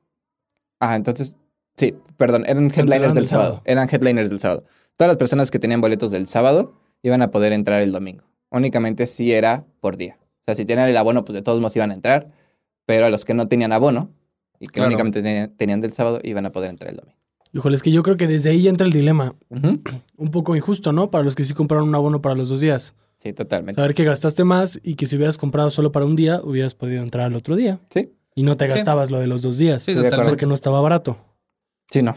Ah, entonces, sí, perdón, eran headliners del el sábado. sábado. Eran headliners del sábado. Todas las personas que tenían boletos del sábado iban a poder entrar el domingo. Únicamente si era por día. O sea, si tenían el abono, pues de todos modos iban a entrar. Pero a los que no tenían abono y que Claro. únicamente tenían, tenían del sábado iban a poder entrar el domingo. Híjole, es que yo creo que desde ahí ya entra el dilema. Un poco injusto, ¿no? Para los que sí compraron un abono para los dos días. Sí, totalmente. Saber que gastaste más y que si hubieras comprado solo para un día, hubieras podido entrar al otro día. Sí, Y no te Sí. gastabas lo de los dos días. Sí, totalmente. Porque no estaba barato. sí, no.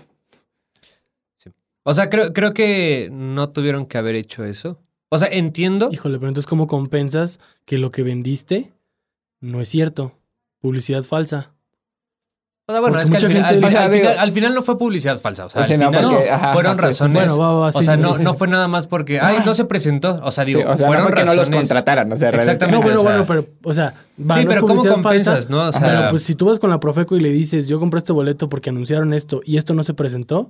O sea, creo, creo que no tuvieron que haber hecho eso. O sea, entiendo. Híjole, pero entonces, ¿cómo compensas que lo que vendiste no es cierto? Publicidad falsa. O sea, bueno, Porque es que al final, al, final, O sea, al digo- final- al final no fue publicidad falsa. O sea, Sí, al no, final porque- ajá, fueron sí, razones. Bueno, va, va, o sí, sea, sí, no, sí. no fue nada más porque, ay, no se presentó. O sea, digo, Sí, o sea, no fueron fue que no los contrataran, o sea, realmente. Exactamente. No, bueno, o sea- bueno, pero, o sea, va, Sí, no pero ¿cómo compensas, falsa, no? O sea- pero pues si tú vas con la Profeco y le dices, yo compré este boleto porque anunciaron esto y esto no se presentó,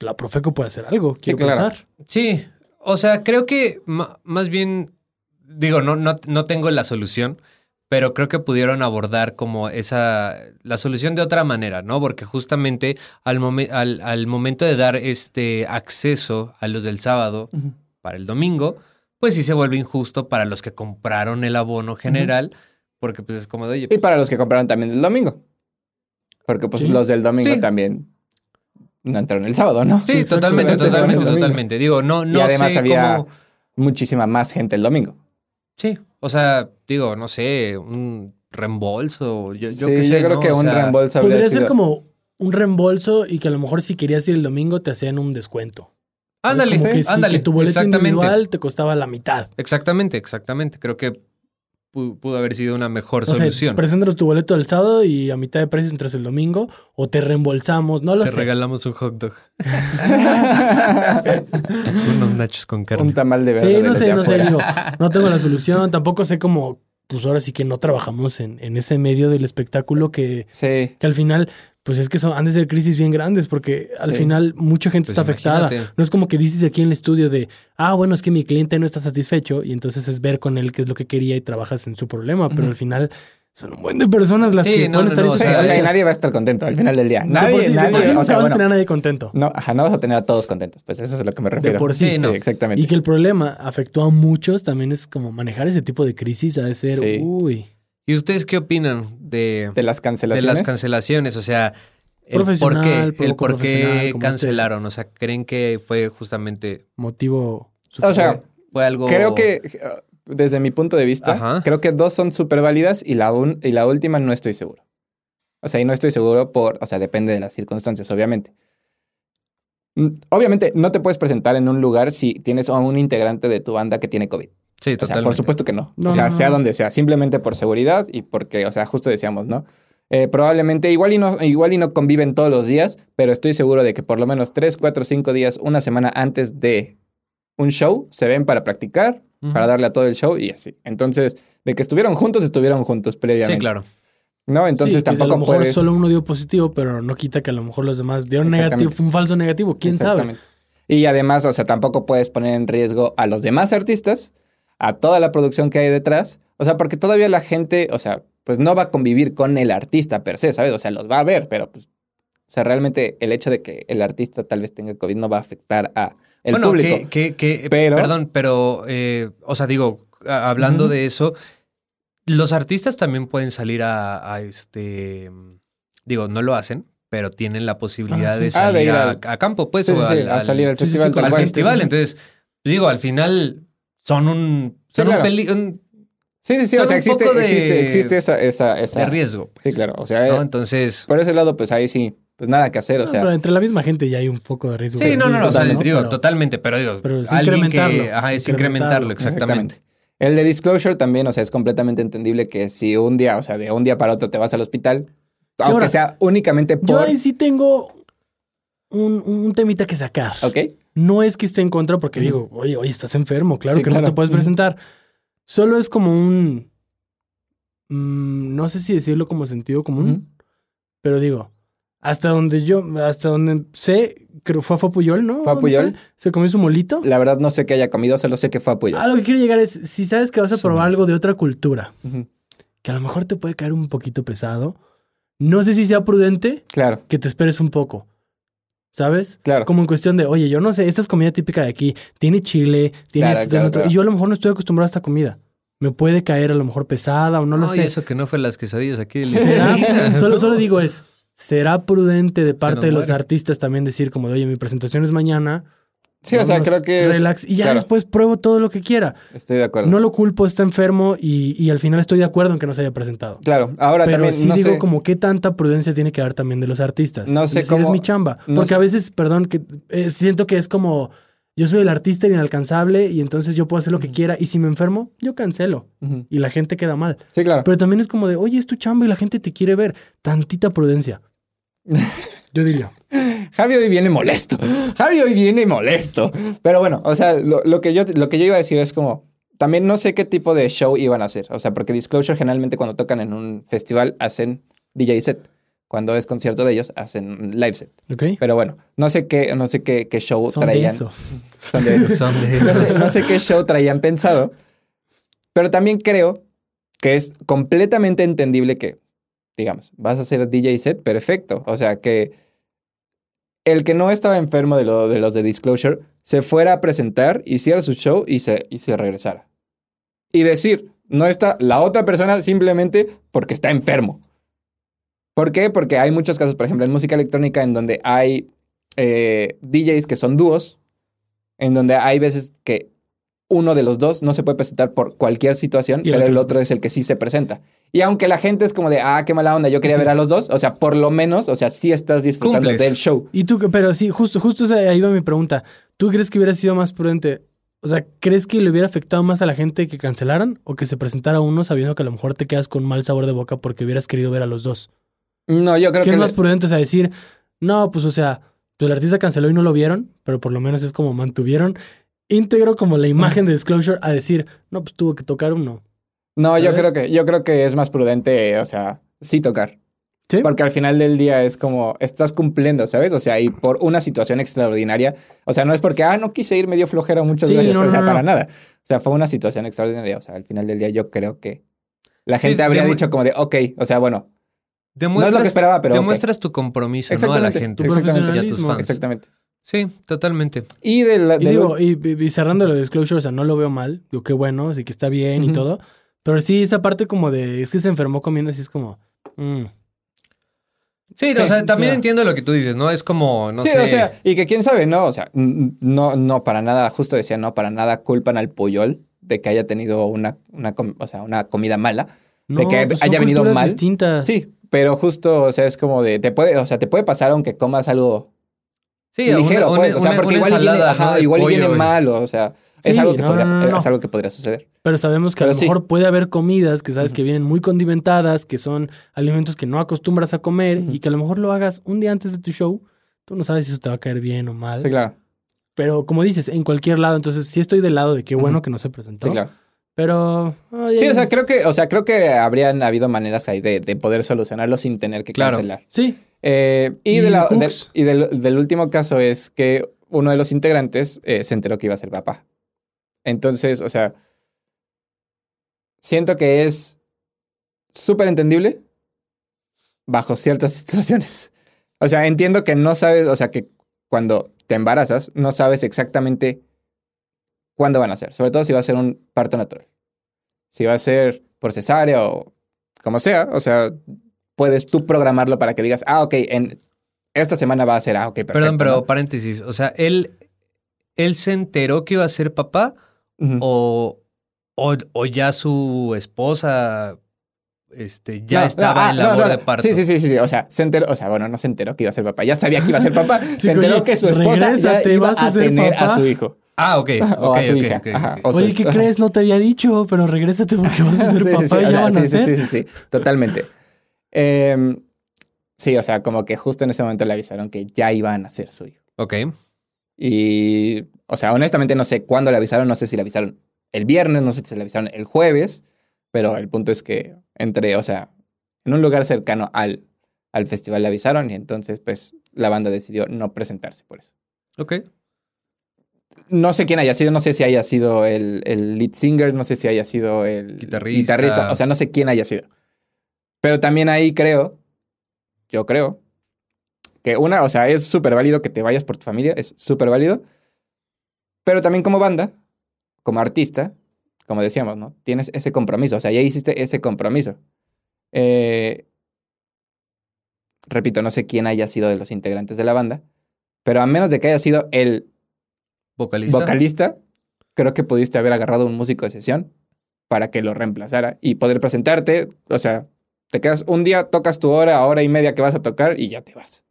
la Profeco puede hacer algo, quiero claro. pensar. Sí, o sea, creo que más bien, digo, no, no, no tengo la solución, pero creo que pudieron abordar como esa, la solución de otra manera, ¿no? Porque justamente al, momen- al, al momento de dar este acceso a los del sábado para el domingo, pues sí se vuelve injusto para los que compraron el abono general, porque pues es como de, oye, Y para los que compraron también el domingo. Porque pues Sí. los del domingo Sí. también no entraron el sábado, ¿no? sí, totalmente, totalmente, totalmente. Digo, no, no y además sé había cómo... muchísima más gente el domingo. Sí, o sea, digo, no sé, un reembolso, yo, yo sí, qué sé, yo creo ¿no? que O un sea, reembolso habría Podría ser como un reembolso y que a lo mejor si querías ir el domingo te hacían un descuento. Ándale, que, sí, ándale, que tu boleto exactamente. individual te costaba la mitad. Exactamente, exactamente. Creo que pudo haber sido una mejor O sea, solución. preséntanos tu boleto el sábado y a mitad de precio entras el domingo o te reembolsamos, no lo Te sé. regalamos un hot dog. Unos nachos con carne. un tamal de verde. Sí, no sé, no sé, digo, no tengo la solución, tampoco sé cómo, pues ahora sí que no trabajamos en, en ese medio del espectáculo que, Sí, que al final, pues es que son, han de ser crisis bien grandes porque al Sí. final mucha gente Pues está afectada. imagínate. No es como que dices aquí en el estudio de, ah, bueno, es que mi cliente no está satisfecho y entonces es ver con él qué es lo que quería y trabajas en su problema, pero al final son un buen de personas las Sí, que no, pueden no, estar no, o sea, o sea, y es- nadie va a estar contento al final del día. de Nadie, por sí, de nadie, por sí o nunca sea, vas a tener a nadie contento. no, ajá, no vas a tener a todos contentos, pues eso es a lo que me refiero. De por sí. Sí, no. exactamente. Y que el problema afectó a muchos también es como manejar ese tipo de crisis, ha de ser, Sí. uy. ¿Y ustedes qué opinan de, de las de cancelaciones. las cancelaciones? O sea, el por qué, el por cancelaron. O sea, ¿creen que fue justamente... motivo o sea, Fue algo... creo que desde mi punto de vista, Ajá. creo que dos son súper válidas y la, un- y la última no estoy seguro. O sea, y no estoy seguro por, o sea, depende de las circunstancias, obviamente. Mm, Obviamente no te puedes presentar en un lugar si tienes a un integrante de tu banda que tiene COVID. Sí, O sea, totalmente. por supuesto que no. No, o sea, no, sea donde sea, simplemente por seguridad y porque, o sea, justo decíamos, ¿no? Eh, probablemente igual y, no, igual y no conviven todos los días, pero estoy seguro de que por lo menos 3, 4, 5 días, una semana antes de un show, se ven para practicar, para darle a todo el show y así. Entonces, de que estuvieron juntos, estuvieron juntos previamente. Sí, claro. ¿No? Entonces Sí, tampoco a lo mejor puedes... solo uno dio positivo, pero no quita que a lo mejor los demás dieron negativo, un falso negativo, quién sabe. Y además, o sea, tampoco puedes poner en riesgo a los demás artistas, a toda la producción que hay detrás. O sea, porque todavía la gente, o sea, pues no va a convivir con el artista per se, ¿sabes? O sea, los va a ver, pero pues, o sea, realmente el hecho de que el artista tal vez tenga COVID no va a afectar a el bueno, público. que, que, que- Pero- perdón, pero, eh, o sea, digo, hablando de eso, los artistas también pueden salir a, a este, digo, no lo hacen, pero tienen la posibilidad Ah, sí. de Ah, de salir ir a, al- a campo, pues, Sí, sí, o sí, al, a salir al sí, sí, festival. al festival. Entonces, digo, al final son un, Sí, son un claro. peli- un- Sí, sí, sí. son O sea, un existe, de- existe, existe esa, esa, esa... de riesgo. pues, Sí, claro. O sea, ¿no? eh, Entonces, por ese lado, pues ahí sí, pues nada que hacer. O No, sea, pero entre la misma gente ya hay un poco de riesgo. sí, no, no, no, o sea, totalmente, digo, Pero- totalmente, pero digo, pero es alguien incrementarlo, que, ajá, es incrementarlo, incrementarlo, exactamente. El de disclosure también, o sea, es completamente entendible que si un día, o sea, de un día para otro te vas al hospital, aunque ahora, sea únicamente Yo por... ahí sí tengo un, un temita que sacar. ¿Ok? No es que esté en contra porque digo, oye, oye, estás enfermo, claro Sí, que claro. no te puedes presentar. Solo es como un... mm, no sé si decirlo como sentido común, pero digo, hasta donde yo, hasta donde sé, creo fue a Fapuyol, ¿no? ¿Fue a Puyol? Se comió su molito. La verdad no sé qué haya comido, solo sé que fue. A lo que quiero llegar es, si sabes que vas a probar algo de otra cultura, que a lo mejor te puede caer un poquito pesado, no sé si sea prudente Claro, que te esperes un poco. ¿Sabes? claro. Como en cuestión de, oye, yo no sé, esta es comida típica de aquí, tiene chile, tiene Claro, esto, tiene claro, otro, claro. y yo a lo mejor no estoy acostumbrado a esta comida. Me puede caer a lo mejor pesada o no lo Ay, sé. eso que no fue las quesadillas aquí. del- ¿Será? solo, solo digo es, ¿será prudente de parte de los muere. artistas también decir como de, oye, mi presentación es mañana? Sí, o sea, creo que... es- Relax, y ya claro. después pruebo todo lo que quiera. Estoy de acuerdo. No lo culpo, está enfermo y, y al final estoy de acuerdo en que no se haya presentado. Claro, ahora Pero también sí no digo sé... como qué tanta prudencia tiene que haber también de los artistas. No sé Decir, es cómo- mi chamba. no Porque sé- a veces, perdón, que eh, siento que es como yo soy el artista inalcanzable y entonces yo puedo hacer lo que quiera y si me enfermo, yo cancelo y la gente queda mal. Sí, claro. Pero también es como de, oye, es tu chamba y la gente te quiere ver. Tantita prudencia. Yo diría. Javi hoy viene molesto. Javi hoy viene molesto. Pero bueno, o sea, lo, lo que yo, lo que yo iba a decir es como, también no sé qué tipo de show iban a hacer. O sea, porque Disclosure generalmente cuando tocan en un festival hacen DJ set. Cuando es concierto de ellos hacen live set. ¿Ok? Pero bueno, no sé qué, no sé qué, qué show Son de traían. esos. Son de esos. Son de No esos. sé, no sé qué show traían pensado, pero también creo que es completamente entendible que, digamos, vas a hacer DJ set, perfecto. O sea, que el que no estaba enfermo de, lo, de los de Disclosure se fuera a presentar, hiciera su show y se, y se regresara. Y decir, no está la otra persona simplemente porque está enfermo. ¿Por qué? Porque hay muchos casos, por ejemplo, en música electrónica en donde hay eh, DJs que son dúos, en donde hay veces que uno de los dos no se puede presentar por cualquier situación, pero el otro es el que sí se presenta. Y aunque la gente es como de, ah, qué mala onda, yo quería Sí. ver a los dos, o sea, por lo menos, o sea, sí estás disfrutando Cumples. del show. Y tú, pero sí, justo, justo ahí va mi pregunta. ¿Tú crees que hubiera sido más prudente? O sea, ¿crees que le hubiera afectado más a la gente que cancelaran o que se presentara uno sabiendo que a lo mejor te quedas con mal sabor de boca porque hubieras querido ver a los dos? No, yo creo ¿Qué que... es más prudente? O sea, decir, no, pues o sea, pues el artista canceló y no lo vieron, pero por lo menos es como mantuvieron íntegro como la imagen de Disclosure a decir, no, pues tuvo que tocar uno. No, yo creo que, yo creo que es más prudente, o sea, sí tocar. ¿Sí? Porque al final del día es como, estás cumpliendo, ¿sabes? O sea, y por una situación extraordinaria. O sea, no es porque, ah, no quise ir, me dio flojera, muchas Sí, gracias. no, o sea, no, para no. nada. O sea, fue una situación extraordinaria. O sea, al final del día yo creo que la Sí, gente habría demu- dicho como de, ok, o sea, bueno, no es lo que esperaba, pero demuestras tu compromiso ¿no? a la gente tu exactamente, y a tus fans. exactamente. Sí, totalmente. Y de la... Y digo, lo- y, cerrando lo de Disclosure, o sea, no lo veo mal. Digo, qué bueno, así que está bien y todo. Pero sí, esa parte como de, es que se enfermó comiendo, así es como, mm, Sí, Sí, o sea, también o sea- entiendo lo que tú dices, ¿no? Es como, no sí, sé. o sea, y que quién sabe, ¿no? O sea, no, no, para nada, justo decía, no, para nada culpan al Puyol de que haya tenido una, una, com- o sea, una comida mala. no, De que pues son haya venido mal. distintas. Sí, pero justo, o sea, es como de, te puede, o sea, te puede pasar aunque comas algo Sí, ligero, una- pues, o sea, una- porque igual viene, ajá, igual viene y- mal, o sea, es Sí, algo que no, podría, no, no, no. es algo que podría suceder. Pero sabemos que a lo sí. mejor puede haber comidas que sabes que vienen muy condimentadas, que son alimentos que no acostumbras a comer y que a lo mejor lo hagas un día antes de tu show. Tú no sabes si eso te va a caer bien o mal. Sí, claro. Pero como dices, en cualquier lado, entonces sí estoy del lado de qué bueno que no se presentó. Sí, claro. Pero. Sí, o sea, creo que, o sea, creo que habrían habido maneras ahí de, de poder solucionarlo sin tener que Claro. cancelar. Sí. Eh, y ¿Y de la- de- Hooks? y del, del último caso es que uno de los integrantes eh, se enteró que iba a ser papá. Entonces, o sea, siento que es súper entendible bajo ciertas situaciones. O sea, entiendo que no sabes, o sea, que cuando te embarazas no sabes exactamente cuándo van a ser, sobre todo si va a ser un parto natural. Si va a ser por cesárea o como sea, o sea, puedes tú programarlo para que digas, ah, ok, en esta semana va a ser, ah, ok, perfecto. Perdón, pero ¿no? paréntesis. O sea, él, él se enteró que iba a ser papá o, o, o ya su esposa este, ya No, no, estaba ah, en labor de parto. Sí, sí, sí, sí, sí, o sea, se enteró, o sea, bueno, no se enteró que iba a ser papá, ya sabía que iba a ser papá, se enteró oye, que su esposa ya iba a tener a su hijo. Ah, ok. o ok, a su ok, hija. Ajá, o Oye, ¿qué crees? No te había dicho, pero regrésate porque vas a ser Sí, papá sí, sí, y o ya sea, van a sí, sí, ser. sí, sí, sí, totalmente. Em, sí, o sea, como que justo en ese momento le avisaron que ya iban a ser su hijo. Ok. Y, o sea, honestamente no sé cuándo le avisaron, no sé si le avisaron el viernes, no sé si le avisaron el jueves, pero el punto es que entre, o sea, en un lugar cercano al, al festival le avisaron y entonces pues la banda decidió no presentarse por eso. Ok. No sé quién haya sido, no sé si haya sido el, el lead singer, no sé si haya sido el Guitarrista. o sea, no sé quién haya sido. Pero también ahí creo, yo creo, que una, o sea, es súper válido que te vayas por tu familia, es súper válido, pero también como banda, como artista, como decíamos, ¿no? Tienes ese compromiso, o sea, ya hiciste ese compromiso. Eh, repito, no sé quién haya sido de los integrantes de la banda, pero a menos de que haya sido el Vocalista. vocalista, creo que pudiste haber agarrado un músico de sesión para que lo reemplazara y poder presentarte. O sea, te quedas un día, tocas tu hora, hora y media que vas a tocar y ya te vas.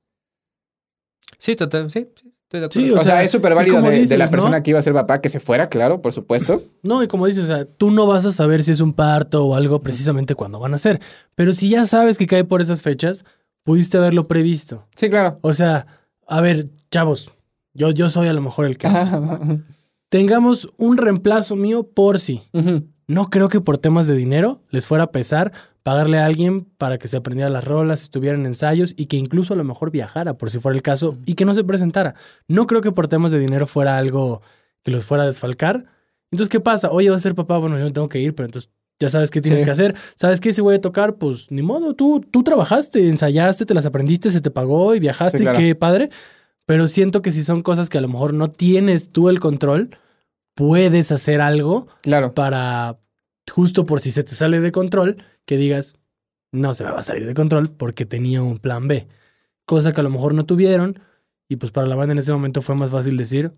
Sí, total. Sí. sí. Estoy de acuerdo. Sí, O, O sea, sea, es súper válido de, la ¿no? persona que iba a ser papá que se fuera, claro, por supuesto. No, y como dices, o sea, tú no vas a saber si es un parto o algo precisamente cuando van a ser. Pero si ya sabes que cae por esas fechas, pudiste haberlo previsto. Sí, claro. O sea, a ver, chavos, yo, yo soy a lo mejor el caso. Tengamos un reemplazo mío por si. Ujú. No creo que por temas de dinero les fuera a pesar pagarle a alguien para que se aprendiera las rolas, estuvieran ensayos y que incluso a lo mejor viajara, por si fuera el caso, y que no se presentara. No creo que por temas de dinero fuera algo que los fuera a desfalcar. Entonces, ¿qué pasa? Oye, va a ser papá, bueno, yo no tengo que ir, pero entonces ya sabes qué tienes Sí. que hacer. ¿Sabes qué? Si voy a tocar, pues ni modo, tú, tú trabajaste, ensayaste, te las aprendiste, se te pagó y viajaste, Sí, claro. qué padre. Pero siento que si son cosas que a lo mejor no tienes tú el control, puedes hacer algo Claro. para justo por si se te sale de control, que digas, no se me va a salir de control porque tenía un plan B. Cosa que a lo mejor no tuvieron y pues para la banda en ese momento fue más fácil decir,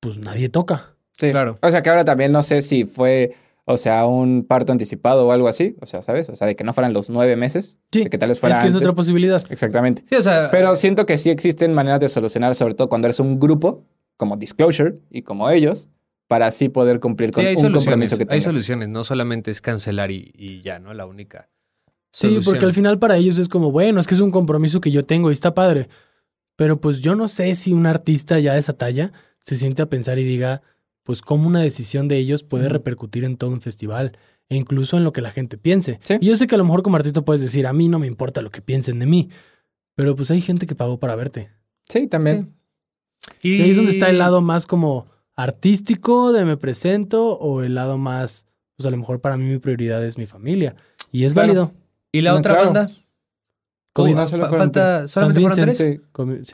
pues nadie toca. Sí. Claro. O sea, que ahora también no sé si fue, o sea, un parto anticipado o algo así. O sea, ¿sabes? O sea, de que no fueran los nueve meses. Sí, De que tal vez fuera es que es otra posibilidad. Exactamente. Sí, o sea, Pero siento que sí existen maneras de solucionar, sobre todo cuando eres un grupo, como Disclosure y como ellos, para así poder cumplir con sí, hay un compromiso que hay tengas. soluciones, no solamente es cancelar y, y ya, ¿no? La única. Sí, porque al final para ellos es como, bueno, es que es un compromiso que yo tengo y está padre. Pero pues yo no sé si un artista ya de esa talla se siente a pensar y diga, pues cómo una decisión de ellos puede repercutir en todo un festival e incluso en lo que la gente piense. Sí. Y yo sé que a lo mejor como artista puedes decir, a mí no me importa lo que piensen de mí, pero pues hay gente que pagó para verte. Sí, también. Y Y ahí es donde está el lado más como artístico de me presento o el lado más, pues a lo mejor para mí mi prioridad es mi familia. Y es Claro. válido. ¿Y la No, otra claro. banda? COVID. Uh, No, solo falta, tres. ¿Solamente fueron tres? Sí. COVID, sí.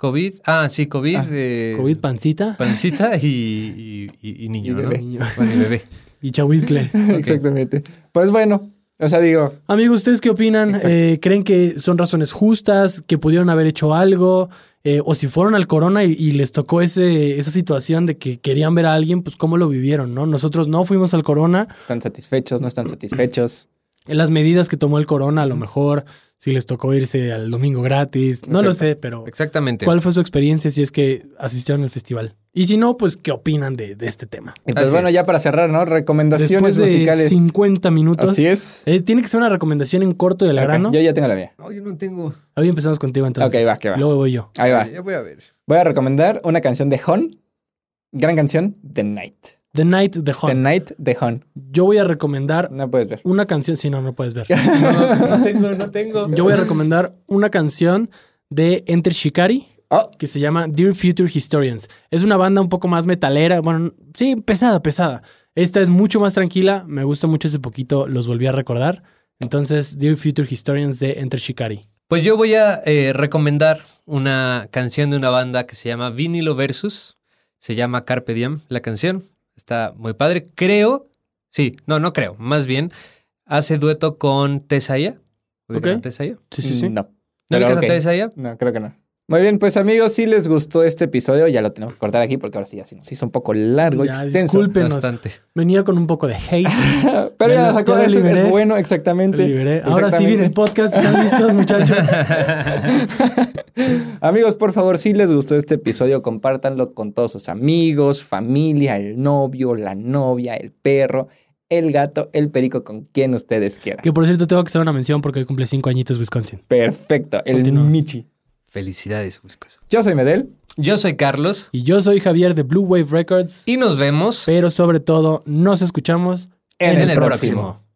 ¿COVID? Ah, sí, COVID. Ah, de COVID pancita Pancita y, y, niño, Y ¿no? bebé. Niño. Bueno, y bebé. y chahuizcle. Exactamente. Pues bueno, o sea, digo, Amigos, ¿ustedes qué opinan? Eh, ¿Creen que son razones justas? ¿Que pudieron haber hecho algo? Eh, o si fueron al corona y, y les tocó ese, esa situación de que querían ver a alguien, pues cómo lo vivieron, ¿no? Nosotros no fuimos al corona. ¿están satisfechos? ¿No están satisfechos? En las medidas que tomó el corona, a lo mejor si les tocó irse al domingo gratis. No lo sé, pero Exactamente. ¿cuál fue su experiencia si es que asistieron al festival? Y si no, pues ¿qué opinan de, de este tema? Y pues Así bueno, es. ya para cerrar, ¿no? Recomendaciones Después de musicales. 50 minutos. Así es. eh, tiene que ser una recomendación en corto al Ok, grano. Yo ya tengo la mía. No, yo no tengo. Hoy empezamos contigo entonces. Ok, va, que va. Luego voy yo. Ahí va. Ya voy a ver. Voy a recomendar una canción de Hon. Gran canción, The Night. The Night the The Hunt. Night de Hon. Yo voy a recomendar No puedes ver. una canción. Si no, no puedes ver. No, no, no tengo, no tengo. Yo voy a recomendar una canción de Enter Shikari Oh, que se llama Dear Future Historians. Es una banda un poco más metalera. Bueno, sí, pesada, pesada. Esta es mucho más tranquila. Me gusta mucho ese poquito. Los volví a recordar. Entonces, Dear Future Historians de Enter Shikari. Pues yo voy a eh, recomendar una canción de una banda que se llama Vinilo Versus. Se llama Carpe Diem, la canción. Está muy padre. Creo, sí, no, no creo. Más bien, hace dueto con Tesaya. ¿Ubican Ok. a Tesaya? Sí, sí, sí. No. ¿No ok. a Tesaya? No, creo que no. Muy bien, pues amigos, si les gustó este episodio, ya lo tenemos que cortar aquí porque ahora sí ya se nos hizo un poco largo, Ya, extenso. discúlpenos. Bastante. Venía con un poco de hate. Pero ya, lo sacó, es bueno, exactamente. liberé. Ahora sí viene el podcast. ¿Están listos, muchachos? Amigos, por favor, si les gustó este episodio, compártanlo con todos sus amigos, familia, el novio, la novia, el perro, el gato, el perico, con quien ustedes quieran. que por cierto, tengo que hacer una mención porque hoy cumple cinco añitos Wisconsin. Perfecto, el Continúa. Michi. Felicidades, Wiscos. Yo soy Medel. Yo soy Carlos Y yo soy Javier de Blue Wave Records. y nos vemos Pero sobre todo, nos escuchamos En en, el el, próximo. próximo.